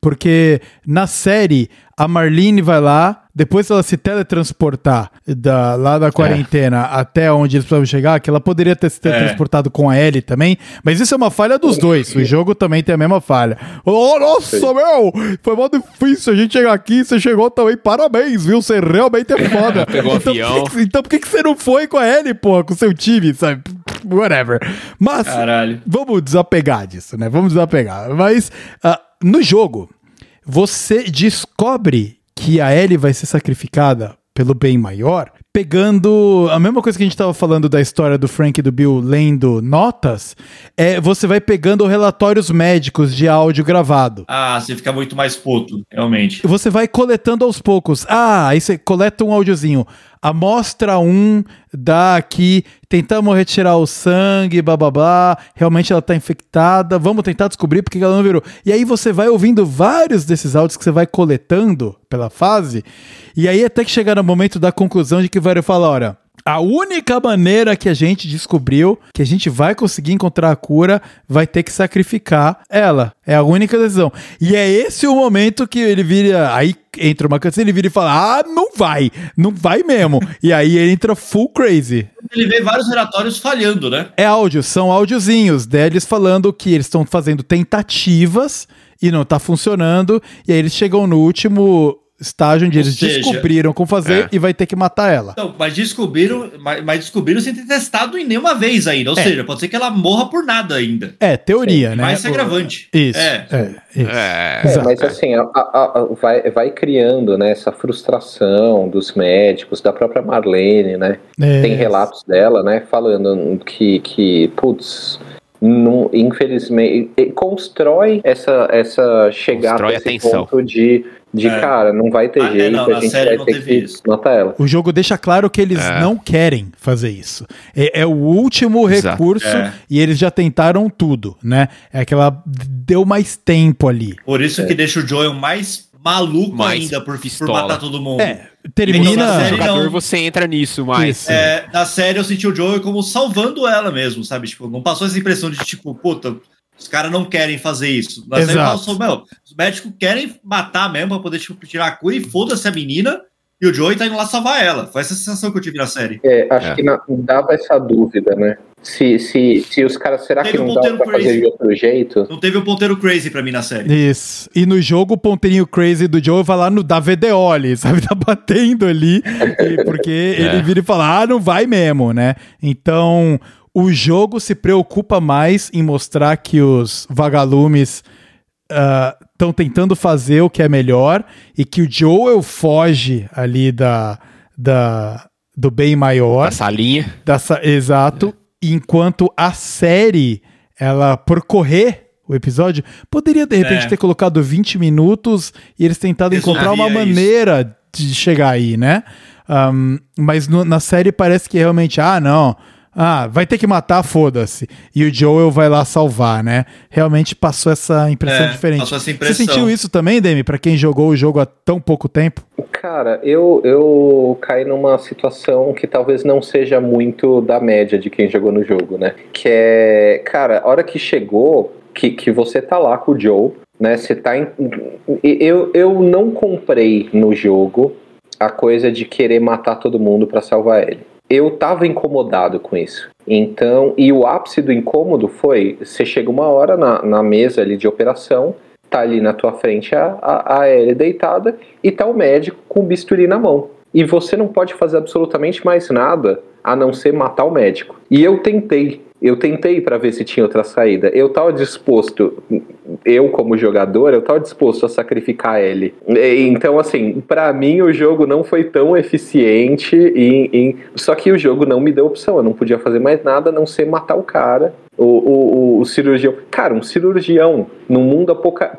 Porque na série, a Marlene vai lá, depois ela se teletransportar da, lá da quarentena até onde eles precisavam chegar, que ela poderia ter se teletransportado com a Ellie também, mas isso é uma falha dos dois. O jogo também tem a mesma falha. Oh, nossa, meu! Foi mó difícil a gente chegar aqui, você chegou também, parabéns, viu? Você realmente é foda. Pegou então, avião. por que então por que, que você não foi com a Ellie, porra, com o seu time, sabe? Whatever. Mas Caralho. vamos desapegar disso, né? Vamos desapegar. Mas ah, no jogo, você descobre que a Ellie vai ser sacrificada pelo bem maior, pegando a mesma coisa que a gente tava falando da história do Frank e do Bill lendo notas, é você vai pegando relatórios médicos de áudio gravado. Ah, você fica muito mais puto, realmente. Você vai coletando aos poucos. Ah, aí você coleta um áudiozinho. Amostra 1 dá aqui, tentamos retirar o sangue, bababá. Realmente ela tá infectada. Vamos tentar descobrir porque ela não virou. E aí você vai ouvindo vários desses áudios que você vai coletando pela fase. E aí até que chegar no momento da conclusão de que vai falar: olha. A única maneira que a gente descobriu que a gente vai conseguir encontrar a cura vai ter que sacrificar ela. É a única decisão. E é esse o momento que ele vira. Aí entra uma canção, ele vira e fala: Ah, não vai, não vai mesmo. e aí ele entra full crazy. Ele vê vários relatórios falhando, né? É áudio, são áudiozinhos deles falando que eles estão fazendo tentativas e não tá funcionando. E aí eles chegam no último estágio onde Ou eles seja, descobriram como fazer é. e vai ter que matar ela. Então, mas descobriram, mas, mas descobriram sem ter testado em nenhuma vez ainda. Ou É. seja, pode ser que ela morra por nada ainda. É, teoria, né? Mas isso é agravante. Isso. É. É, isso. É. É, mas assim, a- a- a- vai, vai criando né, essa frustração dos médicos, da própria Marlene, né? É. Tem relatos dela, né, falando que, que putz, não, infelizmente, constrói essa, essa chegada Constrói a esse tensão. ponto de, de É. cara, não vai ter Ah, é, jeito, não, a gente série vai não ter teve que isso. matar ela. O jogo deixa claro que eles É. não querem fazer isso. É, é o último Exato. recurso É. e eles já tentaram tudo, né? É que ela deu mais tempo ali. Por isso que deixa o Joel mais maluco Mais ainda por, por matar todo mundo. É, Então, na termina. série- jogador não. você entra nisso, mas. É, na série eu senti o Joel como salvando ela mesmo, sabe? Tipo, não passou essa impressão de tipo, puta, os caras não querem fazer isso. Na série Exato. passou, meu, os médicos querem matar mesmo pra poder tipo, tirar a cura e foda-se a menina. E o Joey tá indo lá salvar ela. Foi essa sensação que eu tive na série. É, acho É. que na- dava essa dúvida, né? Se, se, se os caras, será que Teve um não dá ponteiro pra fazer crazy. de outro jeito? Não teve o ponteiro crazy pra mim na série. Isso. E no jogo, o ponteirinho crazy do Joe vai lá no da VDO ali, sabe? Tá batendo ali, e- porque ele vira e fala, ah, não vai mesmo, né? Então, o jogo se preocupa mais em mostrar que os vagalumes estão tentando fazer o que é melhor e que o Joel foge ali da, da do bem maior. Da salinha. Dessa, exato. É. Enquanto a série, ela, por correr o episódio, poderia de repente é. ter colocado 20 minutos e eles tentado encontrar uma maneira isso. de chegar aí, né? Um, mas no, na série parece que realmente, ah, não ah, vai ter que matar, foda-se. E o Joel vai lá salvar, né? Realmente passou essa impressão é, diferente. Passou essa impressão. Você sentiu isso também, Demi, para quem jogou o jogo há tão pouco tempo? Cara, eu, eu caí numa situação que talvez não seja muito da média de quem jogou no jogo, né? Que é, cara, a hora que chegou, que, que você tá lá com o Joe, né? Você tá em. Eu, eu não comprei no jogo a coisa de querer matar todo mundo para salvar ele eu tava incomodado com isso. Então, e o ápice do incômodo foi: você chega uma hora na, na mesa ali de operação, tá ali na tua frente a, a, a Ellie deitada e tá o médico com o bisturi na mão. E você não pode fazer absolutamente mais nada a não ser matar o médico. E eu tentei. Eu tentei para ver se tinha outra saída. Eu tava disposto, eu como jogador, eu tava disposto a sacrificar ele. Então, assim, para mim o jogo não foi tão eficiente. Em, em... Só que o jogo não me deu opção. Eu não podia fazer mais nada a não ser matar o cara. O, o, o, cirurgião. Cara, um cirurgião num mundo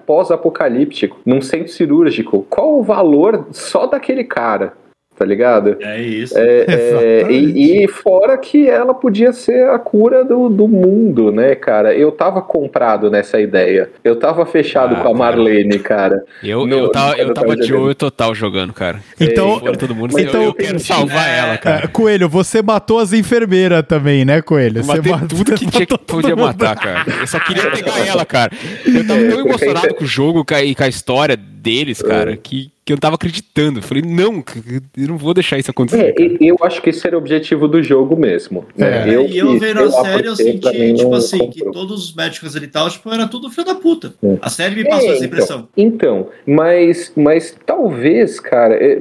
pós-apocalíptico, num centro cirúrgico, qual o valor só daquele cara? Tá ligado? É isso. É, é, e, e, fora que ela podia ser a cura do, do mundo, né, cara? Eu tava comprado nessa ideia. Eu tava fechado ah, com a Marlene, cara. Eu, no, eu tava, eu tava de olho total jogando, cara. Então, todo mundo, então eu, eu quero salvar é, ela, cara. Coelho, você matou as enfermeiras também, né, Coelho? Você matou tudo que tinha que podia matar, cara. Eu só queria pegar ela, cara. Eu tava tão emocionado com o jogo e com a história deles, cara, é. que que eu não tava acreditando. Eu falei, não, eu não vou deixar isso acontecer. É, eu acho que esse era o objetivo do jogo mesmo. Né? É. Eu, e eu vendo a série, eu senti, tipo assim, comprou. que todos os médicos ali e tal, tipo, era tudo filho da puta. É. A série me passou é, essa impressão. Então, então, mas, mas talvez, cara, é,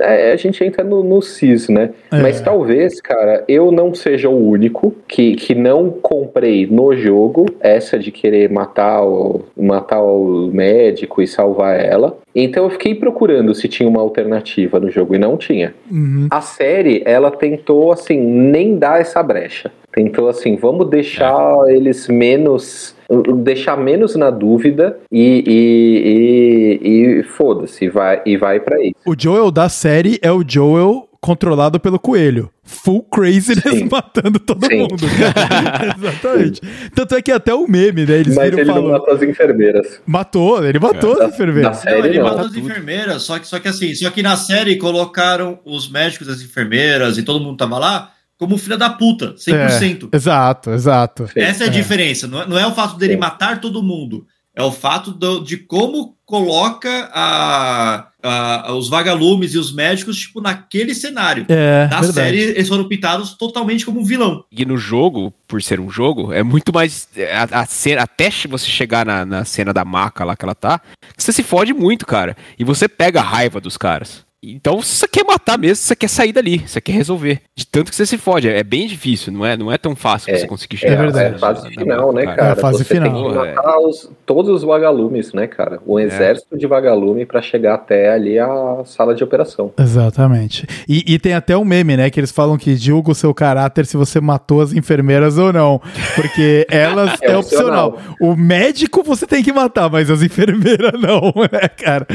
é, a gente entra no, no CIS, né? Mas talvez, cara, eu não seja o único que, que não comprei no jogo essa de querer matar o, matar o médico e salvar ela. Então eu fiquei procurando se tinha uma alternativa no jogo e não tinha. Uhum. A série, ela tentou, assim, nem dar essa brecha. Tentou, assim, vamos deixar é. eles menos deixar menos na dúvida e, e, e, e foda-se, vai, e vai para isso. O Joel da série é o Joel controlado pelo coelho. Full craziness Sim. matando todo Sim. mundo. Exatamente. Tanto é que até o meme, né? Eles Mas ele falando... não matou as enfermeiras. Matou, ele matou é. as enfermeiras. Na série, não, ele não. matou as enfermeiras, só que, só que assim, só que na série colocaram os médicos, as enfermeiras e todo mundo tava lá como filha da puta, 100%. É, exato, exato. Essa é a é. diferença. Não é, não é o fato dele matar todo mundo. É o fato do, de como coloca a, a, os vagalumes e os médicos, tipo, naquele cenário. É, Na verdade. série, eles foram pintados totalmente como um vilão. E no jogo, por ser um jogo, é muito mais. A, a cena, até você chegar na, na cena da maca lá que ela tá, você se fode muito, cara. E você pega a raiva dos caras. Então você quer matar mesmo, você quer sair dali, você quer resolver. De tanto que você se fode. É bem difícil, não é, não é tão fácil é, você conseguir chegar. É verdade. É a fase final, né, cara? É a fase você final. tem que matar os, todos os vagalumes, né, cara? Um é. exército de vagalume para chegar até ali a sala de operação. Exatamente. E, e, tem até um meme, né, que eles falam que julga o seu caráter se você matou as enfermeiras ou não. Porque elas é, é opcional. opcional. O médico você tem que matar, mas as enfermeiras não, né, cara?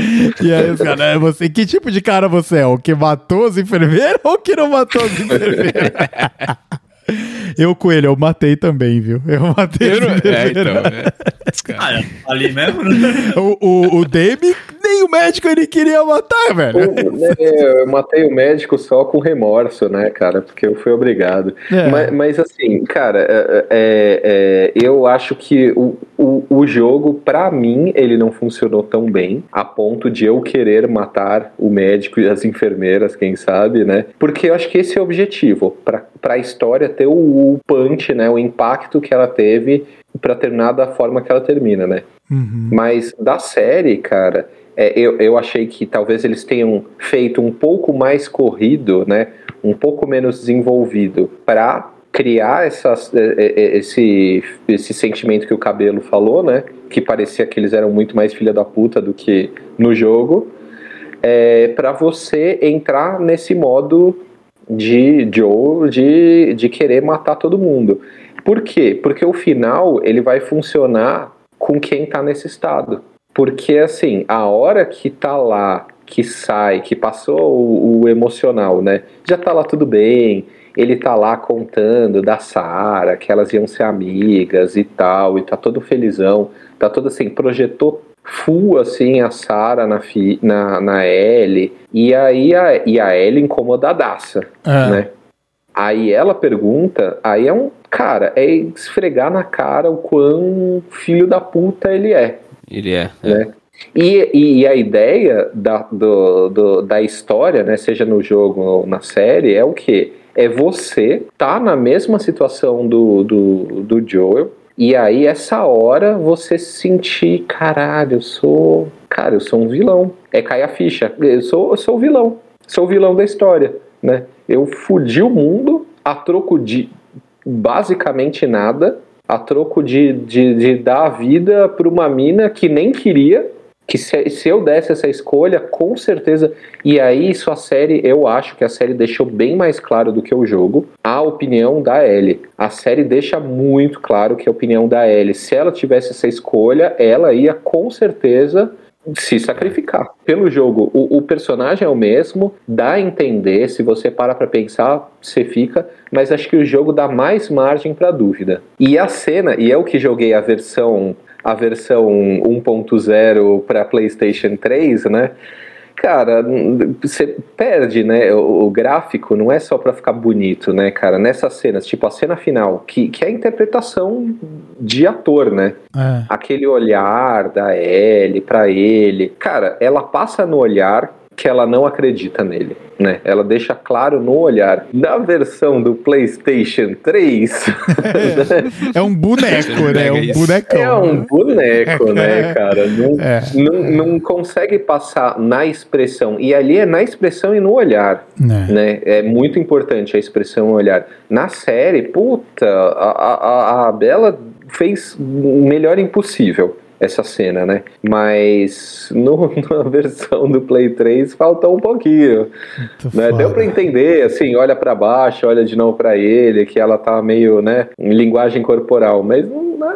E aí os caras, é, você, que tipo de cara você é? O que matou as enfermeiras ou o que não matou as enfermeiras? Eu, Coelho, eu matei também, viu? Eu matei. Eu não... É, então. É. Ah, é ali mesmo, né? O, o, o Demi, nem o médico ele queria matar, velho. Né, eu matei o médico só com remorso, né, cara? Porque eu fui obrigado. É. Mas, mas, assim, cara, é, é, é, eu acho que o, o, o jogo, para mim, ele não funcionou tão bem a ponto de eu querer matar o médico e as enfermeiras, quem sabe, né? Porque eu acho que esse é o objetivo, para a história ter o, o punch, né? O impacto que ela teve para terminar da forma que ela termina, né? Uhum. Mas da série, cara, é, eu, eu achei que talvez eles tenham feito um pouco mais corrido, né? Um pouco menos desenvolvido para criar essas, esse, esse sentimento que o Cabelo falou, né? Que parecia que eles eram muito mais filha da puta do que no jogo. É, para você entrar nesse modo de Joe de, de querer matar todo mundo. Por quê? Porque o final ele vai funcionar com quem tá nesse estado. Porque assim, a hora que tá lá, que sai, que passou o, o emocional, né? Já tá lá tudo bem, ele tá lá contando da Sara, que elas iam ser amigas e tal, e tá todo felizão, tá todo assim, projetou full assim a Sara na, na, na Ellie, e aí a, e a Ellie incomodadaça, é. né? Aí ela pergunta, aí é um, cara, é esfregar na cara o quão filho da puta ele é. Ele é. é. Né? E, e, a ideia da, do, do, da história, né, seja no jogo ou na série, é o que? É você tá na mesma situação do, do, do Joel, e aí essa hora você sentir, caralho, eu sou. Cara, eu sou um vilão. É cair a ficha. Eu sou, eu sou o vilão. Sou o vilão da história, né? Eu fudi o mundo a troco de basicamente nada, a troco de, de, de dar a vida para uma mina que nem queria, que se, se, eu desse essa escolha, com certeza. E aí, isso a série, eu acho que a série deixou bem mais claro do que o jogo a opinião da Ellie. A série deixa muito claro que a opinião da Ellie, se ela tivesse essa escolha, ela ia com certeza se sacrificar. Pelo jogo, o, o, personagem é o mesmo, dá a entender, se você para pra pensar, você fica, mas acho que o jogo dá mais margem para dúvida. E a cena, e eu que joguei a versão a versão 1.0 para PlayStation 3, né? Cara, você perde, né? O, o gráfico não é só para ficar bonito, né, cara? Nessas cenas, tipo a cena final, que, que é a interpretação de ator, né? É. Aquele olhar da Ellie para ele. Cara, ela passa no olhar que ela não acredita nele, né? Ela deixa claro no olhar. Na versão do PlayStation 3, é um boneco, né? É um bonecão. É um boneco, né, cara? Não, é. não, não, consegue passar na expressão. E ali é na expressão e no olhar, é. né? É muito importante a expressão e o olhar. Na série, puta, a, a, a Bela fez o melhor impossível essa cena, né? Mas no, na versão do Play 3 faltou um pouquinho. Né? Deu para entender, assim, olha para baixo, olha de novo para ele, que ela tá meio, né, em linguagem corporal, mas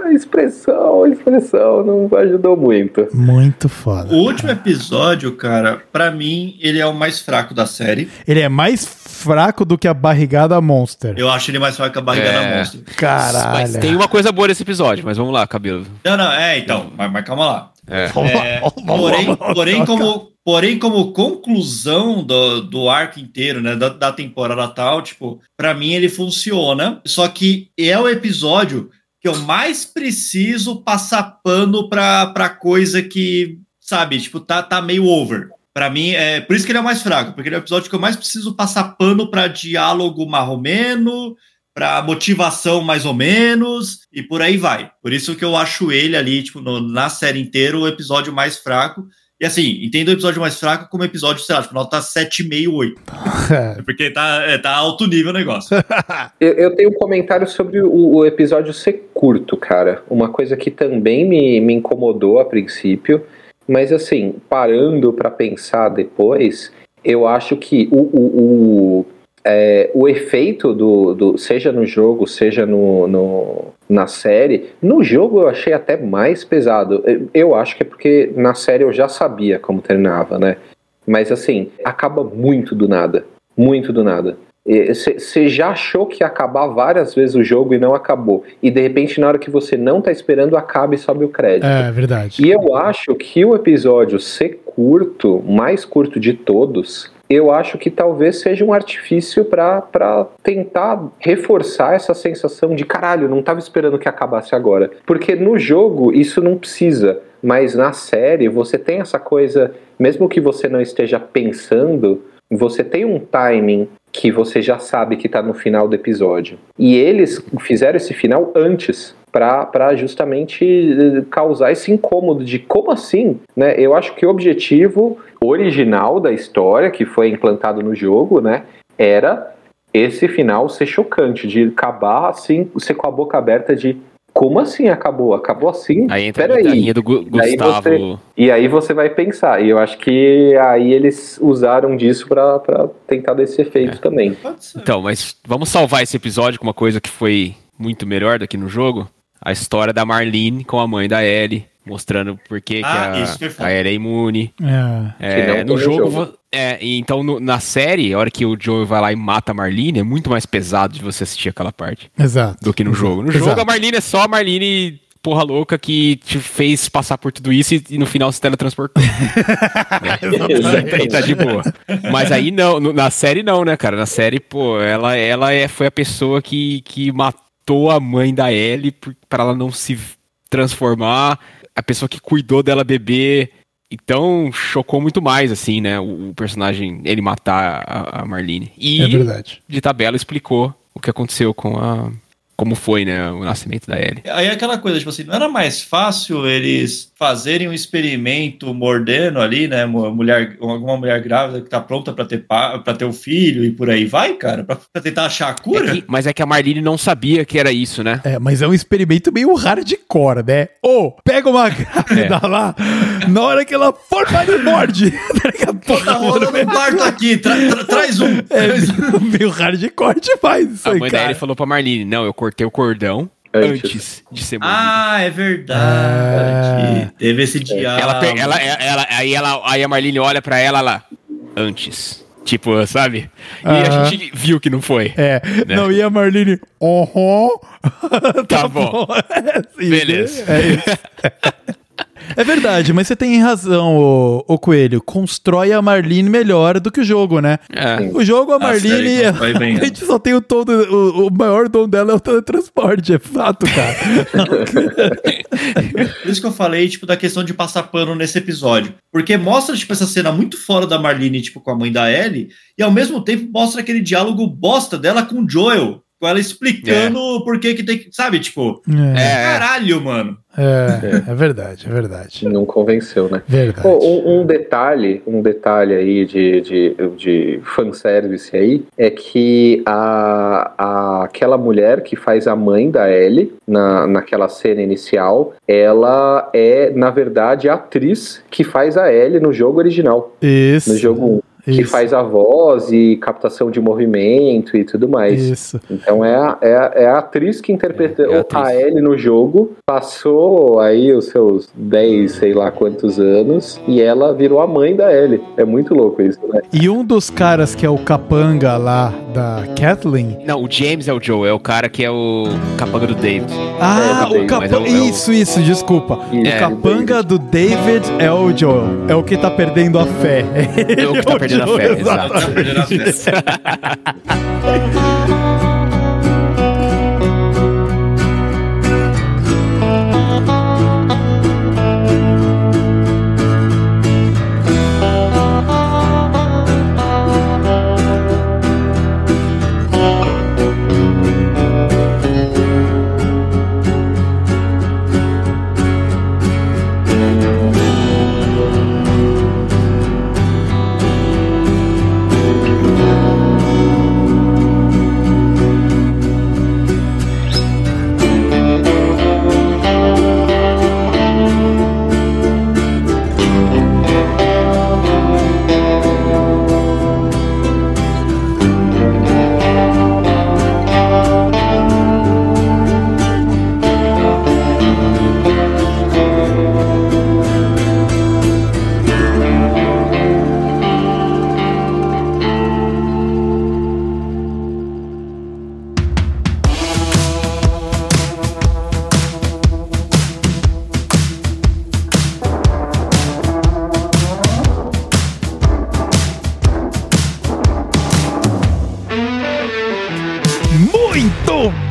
a expressão, a expressão não ajudou muito. Muito foda. O último episódio, cara, para mim, ele é o mais fraco da série. Ele é mais fraco do que a barrigada Monster. Eu acho ele mais fraco que a barrigada é. Monster. Caralho. Mas tem uma coisa boa nesse episódio, mas vamos lá, cabelo. Não, não, é, então, mas, mas calma lá. É. É, porém, porém, como, porém, como conclusão do, do arco inteiro, né, da, da temporada tal, tipo, para mim ele funciona. Só que é o episódio que eu mais preciso passar pano pra, pra coisa que, sabe, tipo, tá, tá meio over. Para mim, é por isso que ele é o mais fraco, porque ele é o episódio que eu mais preciso passar pano para diálogo marromeno, para motivação mais ou menos, e por aí vai. Por isso que eu acho ele ali, tipo, no, na série inteira, o episódio mais fraco. E assim, entendo o episódio mais fraco como episódio, sei lá, tipo, nota 7,5, 8. É porque tá, é, tá alto nível o negócio. eu, eu, tenho um comentário sobre o, o, episódio ser curto, cara. Uma coisa que também me, me incomodou a princípio mas assim, parando para pensar depois, eu acho que o, o, o, é, o efeito do, do, seja no jogo, seja no, no, na série, no jogo eu achei até mais pesado. Eu acho que é porque na série eu já sabia como terminava, né? Mas assim, acaba muito do nada. Muito do nada. Você já achou que ia acabar várias vezes o jogo e não acabou. E de repente, na hora que você não tá esperando, acaba e sobe o crédito. É, verdade. E eu acho que o episódio ser curto, mais curto de todos, eu acho que talvez seja um artifício para tentar reforçar essa sensação de caralho, não tava esperando que acabasse agora. Porque no jogo isso não precisa, mas na série você tem essa coisa, mesmo que você não esteja pensando, você tem um timing que você já sabe que está no final do episódio. E eles fizeram esse final antes para justamente eh, causar esse incômodo de como assim, né? Eu acho que o objetivo original da história que foi implantado no jogo, né, era esse final ser chocante, de acabar assim, você com a boca aberta de como assim acabou? Acabou assim? Aí entra Peraí. a linha do Gu- E aí Gustavo. você- E aí você vai pensar, e eu acho que aí eles usaram disso pra, pra tentar desse efeito também. Pode ser. Então, mas vamos salvar esse episódio com uma coisa que foi muito melhor daqui no jogo. A história da Marlene com a mãe da Ellie, mostrando por que, Ah, que a, a Ellie é imune. É. É, no jogo, jogo. É, então no- na série, a hora que o Joe vai lá e mata a Marlene, é muito mais pesado de você assistir aquela parte Exato. do que no jogo. No Exato. jogo, a Marlene é só a Marlene porra louca que te fez passar por tudo isso e, e no final se teletransportou. Aí tá de boa. Mas aí não, no- na série não, né, cara? Na série, pô, ela, ela é, foi a pessoa que, que matou a mãe da Ellie pra ela não se transformar, a pessoa que cuidou dela bebê. Então, chocou muito mais, assim, né, o, o personagem, ele matar a, a Marlene. E, É verdade. de tabela, explicou o que aconteceu com a... Como foi, né, o nascimento da Ellie. Aí é aquela coisa, tipo assim, não era mais fácil eles fazerem um experimento mordendo ali, né? Uma mulher, alguma mulher grávida que tá pronta pra ter, pa- pra ter o filho e por aí vai, cara, pra, pra tentar achar a É cura? que- mas é que a Marlene não sabia que era isso, né? É, mas é um experimento meio hardcore, né? Ô, pega uma grávida É. lá, na hora que ela for, vai e morde. Tá tá rolando um parto aqui, tra- tra- traz um. É meio hardcore demais isso A aí, mãe da cara. Ellie falou pra Marlene, não, eu cortei o cordão Antes. antes, de ser mordido. Ah, é verdade. Teve esse diálogo. ela, ela, ela, aí, ela, aí a Marlene olha pra ela lá, antes. Tipo, sabe? E a gente viu que não foi. É, Né? não, e a Marlene, aham. Tá bom. É, sim, Beleza. É, isso. É verdade, mas você tem razão, ô, ô Coelho. Constrói a Marlene melhor do que o jogo, né? É. O jogo, a A Marlene, bem a gente só tem o tom do, o, o maior dom dela é o teletransporte, é fato, cara. Por isso que eu falei, tipo, da questão de passar pano nesse episódio. Porque mostra, tipo, essa cena muito fora da Marlene, tipo, com a mãe da Ellie, e ao mesmo tempo mostra aquele diálogo bosta dela com o Joel. Com ela explicando por que que tem que. Sabe, tipo, É, É, caralho, mano. é, é verdade, é verdade. Não convenceu, né? Verdade. Pô, um, um detalhe, um detalhe aí de, de, de fanservice aí é que a, a, aquela mulher que faz a mãe da Ellie na, naquela cena inicial, ela é, na verdade, a atriz que faz a Ellie no jogo original, Isso. no jogo 1, que isso, faz a voz e captação de movimento e tudo mais. Isso. Então é a, é, a- é a atriz que interpretou É, é a a Ellie no jogo, passou aí os seus 10, sei lá quantos anos, e ela virou a mãe da Ellie. É muito louco isso, né? E um dos caras que é o capanga lá da Kathleen. Não, o James é o Joe, é o cara que é o capanga do David. Ah, É, o capanga. é o- é o- Isso, isso, desculpa. Isso, o capanga do David é o Joel. É o que tá perdendo a fé. É o que tá perdendo a fé, exato. Tá perdendo a fé.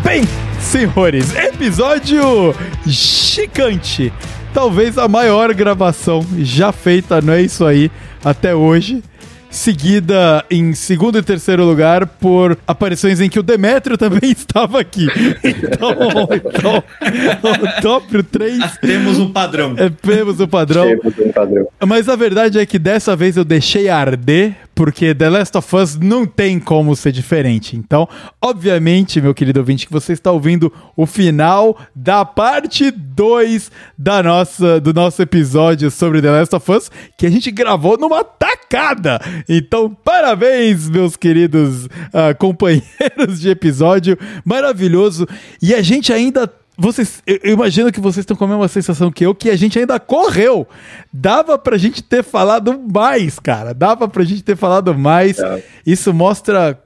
Bem, senhores. Episódio gigante. Talvez a maior gravação já feita, não é isso aí, até hoje. seguida em segundo e terceiro lugar por aparições em que o Demetrio também estava aqui. Então, então o top 3 Temos um padrão. é, temos o padrão. Temos um padrão. Mas a verdade é que dessa vez eu deixei arder, porque The Last of Us não tem como ser diferente. Então, obviamente, meu querido ouvinte, que você está ouvindo o final da parte 2 da nossa, do nosso episódio sobre The Last of Us, que a gente gravou numa tacada. Então, parabéns, meus queridos ah, companheiros de episódio. Maravilhoso. E a gente ainda vocês, eu imagino que vocês estão com a mesma sensação que eu, que a gente ainda correu. Dava pra gente ter falado mais, cara. Dava pra gente ter falado mais. É. Isso mostra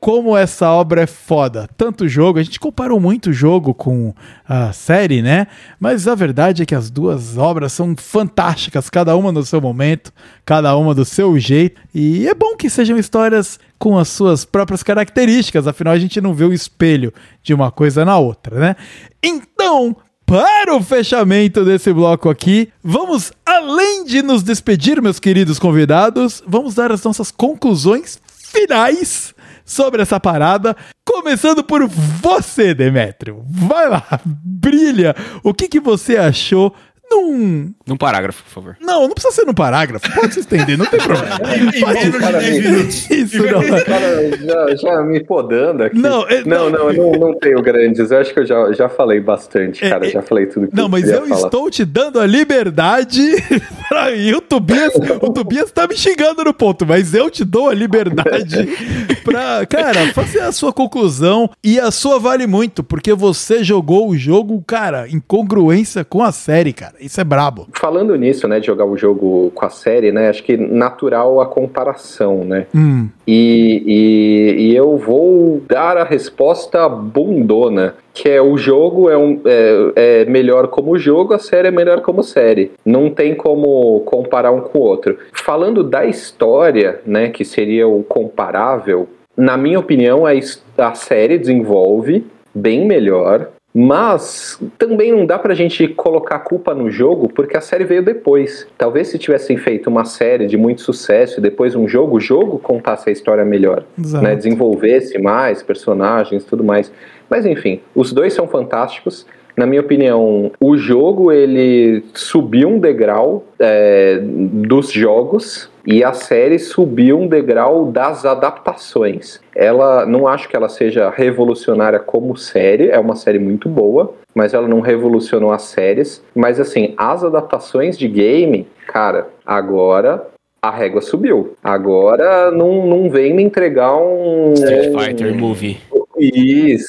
como essa obra é foda. Tanto jogo, a gente comparou muito o jogo com a série, né? Mas a verdade é que as duas obras são fantásticas, cada uma no seu momento, cada uma do seu jeito. E é bom que sejam histórias com as suas próprias características, afinal a gente não vê o espelho de uma coisa na outra, né? Então, para o fechamento desse bloco aqui, vamos, além de nos despedir, meus queridos convidados, vamos dar as nossas conclusões finais sobre essa parada, começando por você, Demétrio. Vai lá, brilha. O que, que você achou num... Num parágrafo, por favor. Não, não precisa ser num parágrafo, pode se estender, não tem problema. Em, menos de 10 minutos. Isso não. Cara, já, já me podando aqui. Não, é- não, não, eu não, não tenho grandes. Eu acho que eu já, já falei bastante, É, cara. é- já falei tudo que Não, eu mas eu falar. estou te dando a liberdade pra... E o Tobias, o Tobias tá me xingando no ponto, mas eu te dou a liberdade pra, cara, fazer a sua conclusão. E a sua vale muito, porque você jogou o jogo, cara, em congruência com a série, cara. Isso é brabo. Falando nisso, né, de jogar o jogo com a série, né, acho que natural a comparação, né? Hum, E, e, e eu vou dar a resposta bundona, que é o jogo é, um, é, é melhor como jogo, a série é melhor como série. Não tem como comparar um com o outro. Falando da história, né, que seria o comparável, na minha opinião, a, a série desenvolve bem melhor. Mas também não dá pra gente colocar a culpa no jogo, porque a série veio depois. Talvez se tivessem feito uma série de muito sucesso e depois um jogo, o jogo contasse a história melhor né, desenvolvesse mais personagens tudo mais. Mas enfim, os dois são fantásticos. Na minha opinião, o jogo ele subiu um degrau é, dos jogos e a série subiu um degrau das adaptações. Ela não acho que ela seja revolucionária como série, é uma série muito boa, mas ela não revolucionou as séries. Mas assim, as adaptações de game, cara, agora a régua subiu. Agora não, não vem me entregar um. Street um- Fighter Movie. Isso.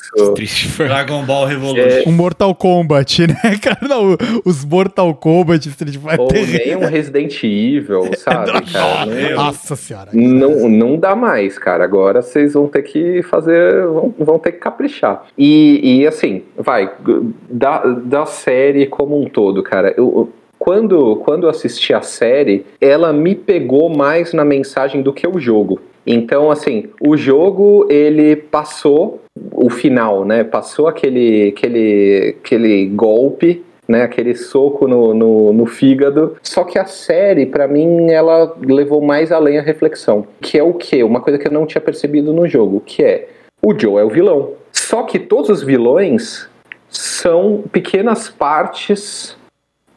Dragon Ball Revolution. Um Mortal Kombat, né, cara? Não, os Mortal Kombat Street Ou Fighter. nem um Resident Evil, sabe, cara? Não, Nossa senhora. não, não dá mais, cara. Agora vocês vão ter que fazer. Vão, vão ter que caprichar. E, e assim, vai, da, da série como um todo, cara. Eu, quando, quando assisti a série, ela me pegou mais na mensagem do que o jogo. Então, assim, o jogo ele passou o final, né? Passou aquele, aquele, aquele golpe né, aquele soco no, no, no fígado. Só que a série, pra mim, ela levou mais além a reflexão. Que é o quê? Uma coisa que eu não tinha percebido no jogo, que é o Joe é o vilão. Só que todos os vilões são pequenas partes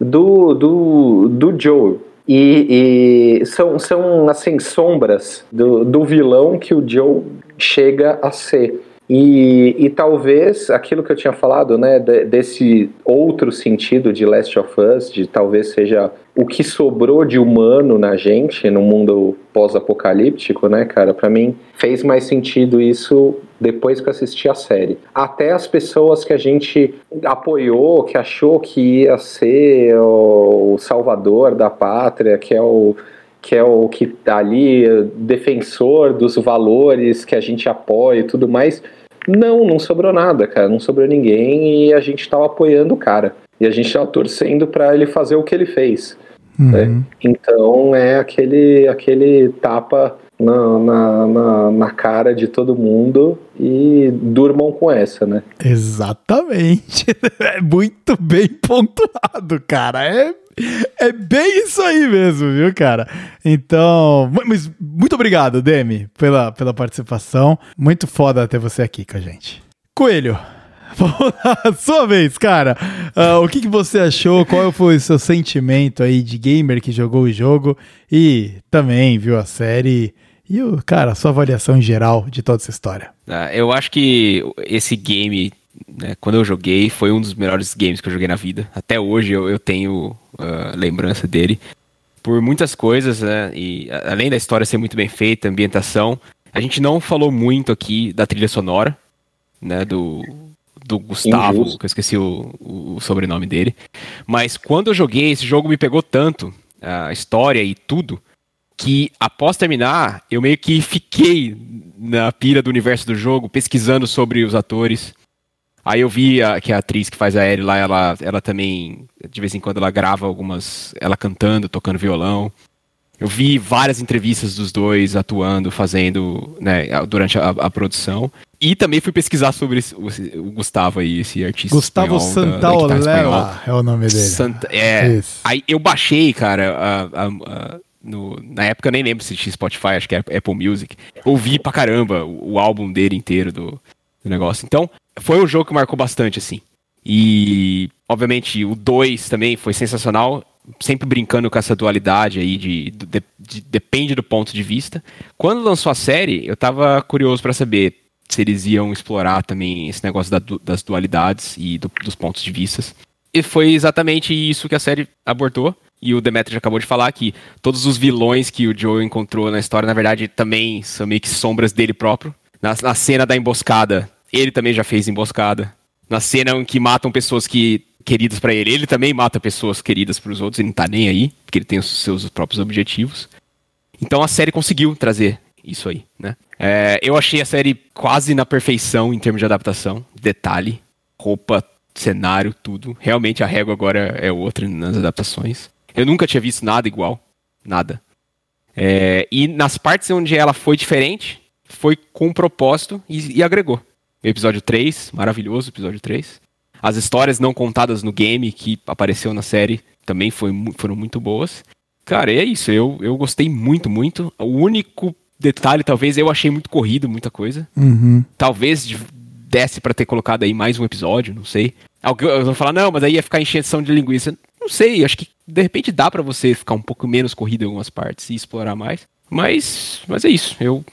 do, do, do Joe. E, e são, são, assim, sombras do, do vilão que o Joe chega a ser. E, e talvez aquilo que eu tinha falado, né, de- desse outro sentido de Last of Us, de talvez seja o que sobrou de humano na gente no mundo pós-apocalíptico, né, cara, pra mim fez mais sentido isso depois que eu assisti a série. Até as pessoas que a gente apoiou, que achou que ia ser o salvador da pátria, que é o que é o que tá ali, defensor dos valores que a gente apoia e tudo mais. Não, não sobrou nada, cara. Não sobrou ninguém e a gente tava apoiando o cara. E a gente tava torcendo pra ele fazer o que ele fez. Uhum. né? Então é aquele, aquele tapa na, na, na, na cara de todo mundo e durmam com essa, né? Exatamente. É muito bem pontuado, cara. É, é bem isso aí mesmo, viu, cara? Então, mas muito obrigado, Demi, pela, pela participação. Muito foda ter você aqui com a gente. Coelho, sua vez, cara. Ah, o que, que você achou? Qual foi o seu sentimento aí de gamer que jogou o jogo e também viu a série? E, o, cara, a sua avaliação em geral de toda essa história. Ah, Eu acho que esse game, né, quando eu joguei, foi um dos melhores games que eu joguei na vida. Até hoje eu, eu tenho ah, lembrança dele. Por muitas coisas, né? E além da história ser muito bem feita, a ambientação, a gente não falou muito aqui da trilha sonora, né? Do, do Gustavo, Injusto. que eu esqueci o, o sobrenome dele. Mas quando eu joguei, esse jogo me pegou tanto, a história e tudo, que após terminar, eu meio que fiquei na pira do universo do jogo, pesquisando sobre os atores. Aí eu vi a- que a atriz que faz a Ellie lá, ela, ela também, de vez em quando, ela grava algumas. ela cantando, tocando violão. Eu vi várias entrevistas dos dois atuando, fazendo, né, durante a, a produção. E também fui pesquisar sobre esse- o, Gustavo aí, esse artista. Gustavo. Santaolella é o nome dele. É. Isso. Aí eu baixei, cara, a- a- no- na época eu nem lembro se tinha Spotify, acho que era Apple Music. Ouvi pra caramba o, o álbum dele inteiro do, do negócio. Então, foi um jogo que marcou bastante, assim. E, obviamente, o 2 também foi sensacional. Sempre brincando com essa dualidade aí de, de- de- depende do ponto de vista. Quando lançou a série, eu tava curioso pra saber se eles iam explorar também esse negócio da das dualidades e do- dos pontos de vistas. E foi exatamente isso que a série abordou. E o Demetrius acabou de falar que todos os vilões que o Joe encontrou na história, na verdade, também são meio que sombras dele próprio. Na, na cena da emboscada, ele também já fez emboscada. Na cena em que matam pessoas que queridas pra ele, ele também mata pessoas queridas pros outros, ele não tá nem aí, porque ele tem os seus próprios objetivos. Então a série conseguiu trazer isso aí, né? É, eu achei a série quase na perfeição em termos de adaptação. Detalhe, roupa, cenário, tudo. Realmente a régua agora é outra nas adaptações. Eu nunca tinha visto nada igual. Nada. É, e nas partes onde ela foi diferente, foi com um propósito e, e agregou. Episódio 3, maravilhoso episódio 3. As histórias não contadas no game que apareceu na série também foi, foram muito boas. Cara, é isso. Eu, eu gostei muito, muito. O único detalhe, talvez, eu achei muito corrido, muita coisa. Uhum. Talvez de- desse pra ter colocado aí mais um episódio, não sei. Alguém vou falar, não, mas aí ia ficar encheção de linguiça. Não sei, acho que de repente dá pra você ficar um pouco menos corrido em algumas partes e explorar mais. Mas, mas é isso. Eu,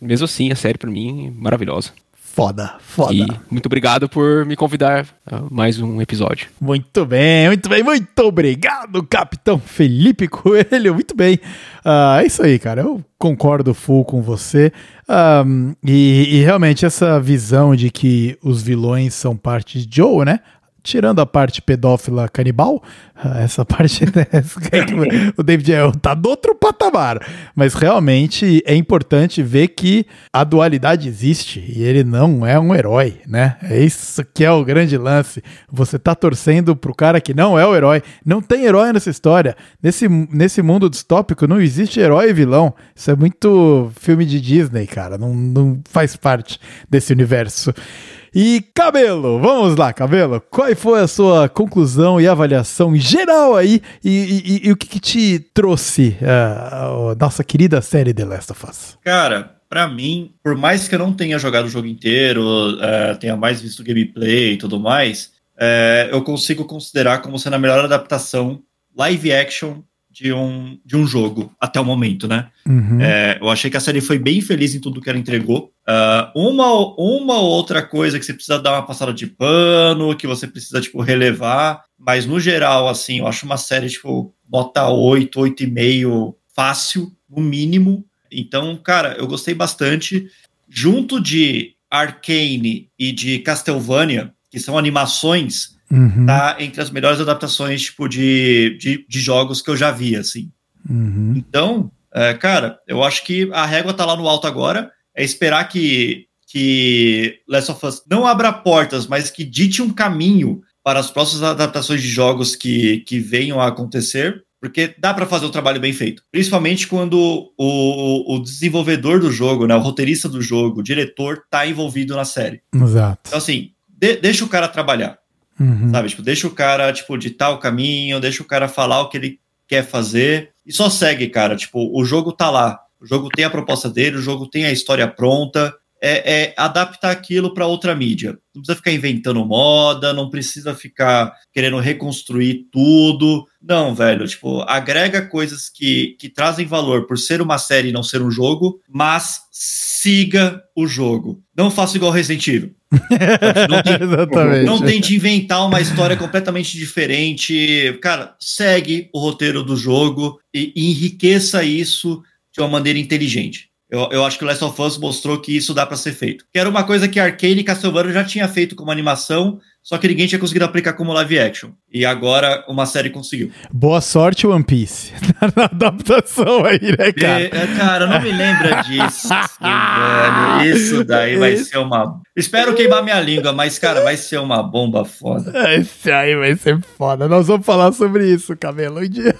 mesmo assim, a série pra mim é maravilhosa. Foda, foda. E muito obrigado por me convidar a mais um episódio. Muito bem, muito bem, muito obrigado, Capitão Felipe Coelho. Muito bem. Ah, é isso aí, cara. Eu concordo full com você. Ahm, e, e realmente essa visão de que os vilões são parte de Joe, né? Tirando a parte pedófila canibal, ah, essa parte né, o David é, tá do outro patamar. Mas realmente é importante ver que a dualidade existe e ele não é um herói, né? É isso que é o grande lance. Você tá torcendo pro cara que não é o herói. Não tem herói nessa história. Nesse, nesse mundo distópico não existe herói e vilão. Isso é muito filme de Disney, cara. Não, não faz parte desse universo. E Cabelo, vamos lá, Cabelo. Qual foi a sua conclusão e avaliação geral aí? E, e- e- o que, que te trouxe ah, a nossa querida série The Last of Us? Cara, pra mim, por mais que eu não tenha jogado o jogo inteiro, é, tenha mais visto gameplay e tudo mais, é, eu consigo considerar como sendo a melhor adaptação live action de um, de um jogo até o momento, né? Uhum. É, eu achei que a série foi bem feliz em tudo que ela entregou. Ah, uma, uma ou outra coisa que você precisa dar uma passada de pano, que você precisa, tipo, relevar. Mas, no geral, assim, eu acho uma série, tipo, nota 8, 8,5 fácil, no mínimo. Então, cara, eu gostei bastante. Junto de Arcane e de Castlevania, que são animações, Uhum. tá entre as melhores adaptações, tipo, de, de, de jogos que eu já vi, assim. Uhum. Então, é, cara, eu acho que a régua tá lá no alto agora. É esperar que, que Last of Us não abra portas, mas que dite um caminho para as próximas adaptações de jogos que, que venham a acontecer. Porque dá para fazer o trabalho bem feito. Principalmente quando o, o desenvolvedor do jogo, né, o roteirista do jogo, o diretor, tá envolvido na série. Exato. Então, assim, de, deixa o cara trabalhar. Uhum. Sabe? Tipo, deixa o cara, tipo, ditar o caminho, deixa o cara falar o que ele quer fazer e só segue, cara. Tipo, o jogo tá lá. O jogo tem a proposta dele, o jogo tem a história pronta. É, é adaptar aquilo para outra mídia. Não precisa ficar inventando moda, não precisa ficar querendo reconstruir tudo. Não, velho, tipo, agrega coisas que, que trazem valor por ser uma série e não ser um jogo, mas siga o jogo. Não faça igual Resident Evil. Não, tem, Exatamente. não tente inventar uma história completamente diferente. Cara, segue o roteiro do jogo e, e enriqueça isso de uma maneira inteligente. Eu, eu acho que o Last of Us mostrou que isso dá para ser feito. Que era uma coisa que Arcane e Castlevania já tinha feito como animação, só que ninguém tinha conseguido aplicar como live action. E agora uma série conseguiu. Boa sorte, One Piece, na adaptação aí, né, cara? E, é, cara, não me lembra disso, velho. Isso daí vai ser uma. Espero queimar minha língua, mas, cara, vai ser uma bomba foda. Esse aí vai ser foda. Nós vamos falar sobre isso, Camelo, um dia.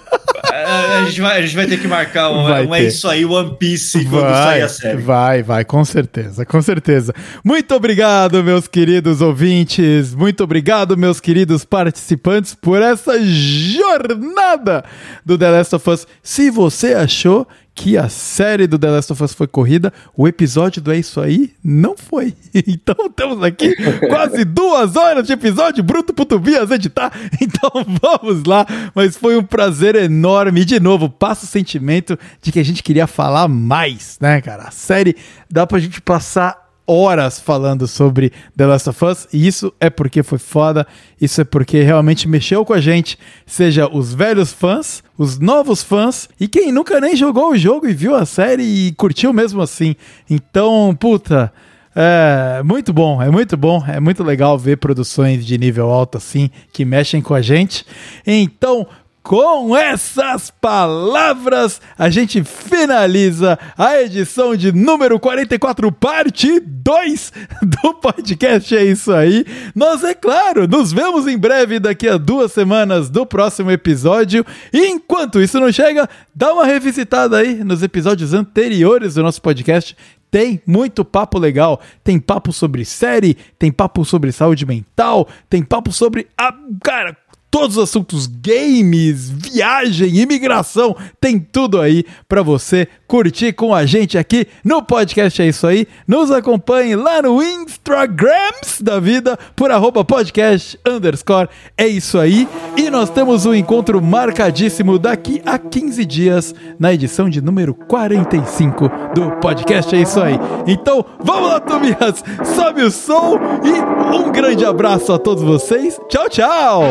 A, a gente, vai, a gente vai ter que marcar um, Vai um é isso aí, One Piece, quando sair a série. Vai, vai, com certeza, com certeza. Muito obrigado, meus queridos ouvintes. Muito obrigado, meus queridos participantes, por essa jornada do The Last of Us. Se você achou que a série do The Last of Us foi corrida, o episódio do É Isso Aí não foi. Então temos aqui quase duas horas de episódio bruto pro Tobias editar. Então vamos lá. Mas foi um prazer enorme. E de novo, passa o sentimento de que a gente queria falar mais, né, cara? A série dá pra gente passar horas falando sobre The Last of Us, e isso é porque foi foda, isso é porque realmente mexeu com a gente, seja os velhos fãs, os novos fãs, e quem nunca nem jogou o jogo e viu a série e curtiu mesmo assim. Então, puta, é muito bom, é muito bom, é muito legal ver produções de nível alto assim, que mexem com a gente. Então, com essas palavras, a gente finaliza a edição de número 44, parte 2 do podcast. É isso aí. Nós, é claro, nos vemos em breve daqui a duas semanas do próximo episódio. E enquanto isso não chega, dá uma revisitada aí nos episódios anteriores do nosso podcast. Tem muito papo legal. Tem papo sobre série, tem papo sobre saúde mental, tem papo sobre a. Cara, todos os assuntos games, viagem, imigração, tem tudo aí para você curtir com a gente aqui no podcast é isso aí. Nos acompanhe lá no Instagrams da vida por arroba podcast underscore é isso aí. E nós temos um encontro marcadíssimo daqui a 15 dias na edição de número 45 do podcast é isso aí. Então vamos lá, Tobias, sobe o som e um grande abraço a todos vocês. Tchau, tchau!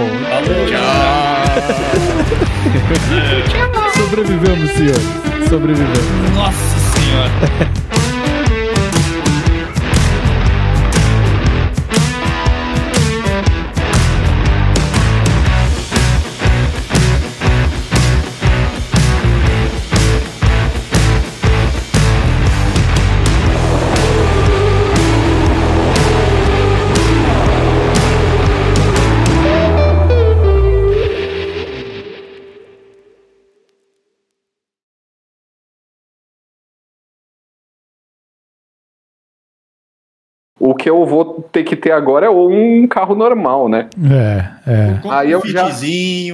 Sobrevivemos, senhores. Sobrevivemos. Nossa senhora. O que eu vou ter que ter agora é um carro normal, né? É, é. Aí eu já-.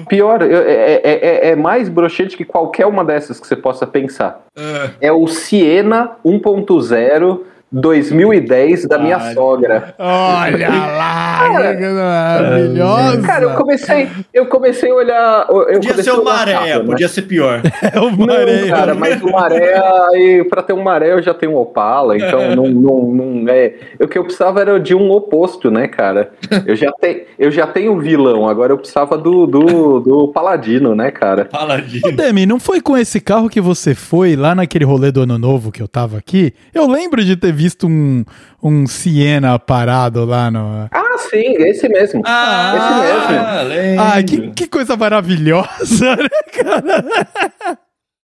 Pior, eu- é, é- é- é mais broxante que qualquer uma dessas que você possa pensar. É. É o Siena 1.0 2010 da minha Caralho. sogra. Olha lá, Cara, que maravilhosa. Cara, eu comecei, eu comecei a olhar. Eu Podia ser areia, carro, né? podia ser pior. É o Não, Maré. cara, mas o maré, aí, pra ter um maré eu já tenho um Opala, então não, não, não é. O que eu precisava era de um oposto, né, cara? Eu já, te, eu já tenho o vilão, agora eu precisava do, do, do paladino, né, cara? Ô, Paladino. Demi, não foi com esse carro que você foi lá naquele rolê do Ano Novo que eu tava aqui? Eu lembro de ter visto um, um Siena parado lá no. Ah, sim, esse mesmo. Ah, esse mesmo. Ah, que, que coisa maravilhosa, né, cara?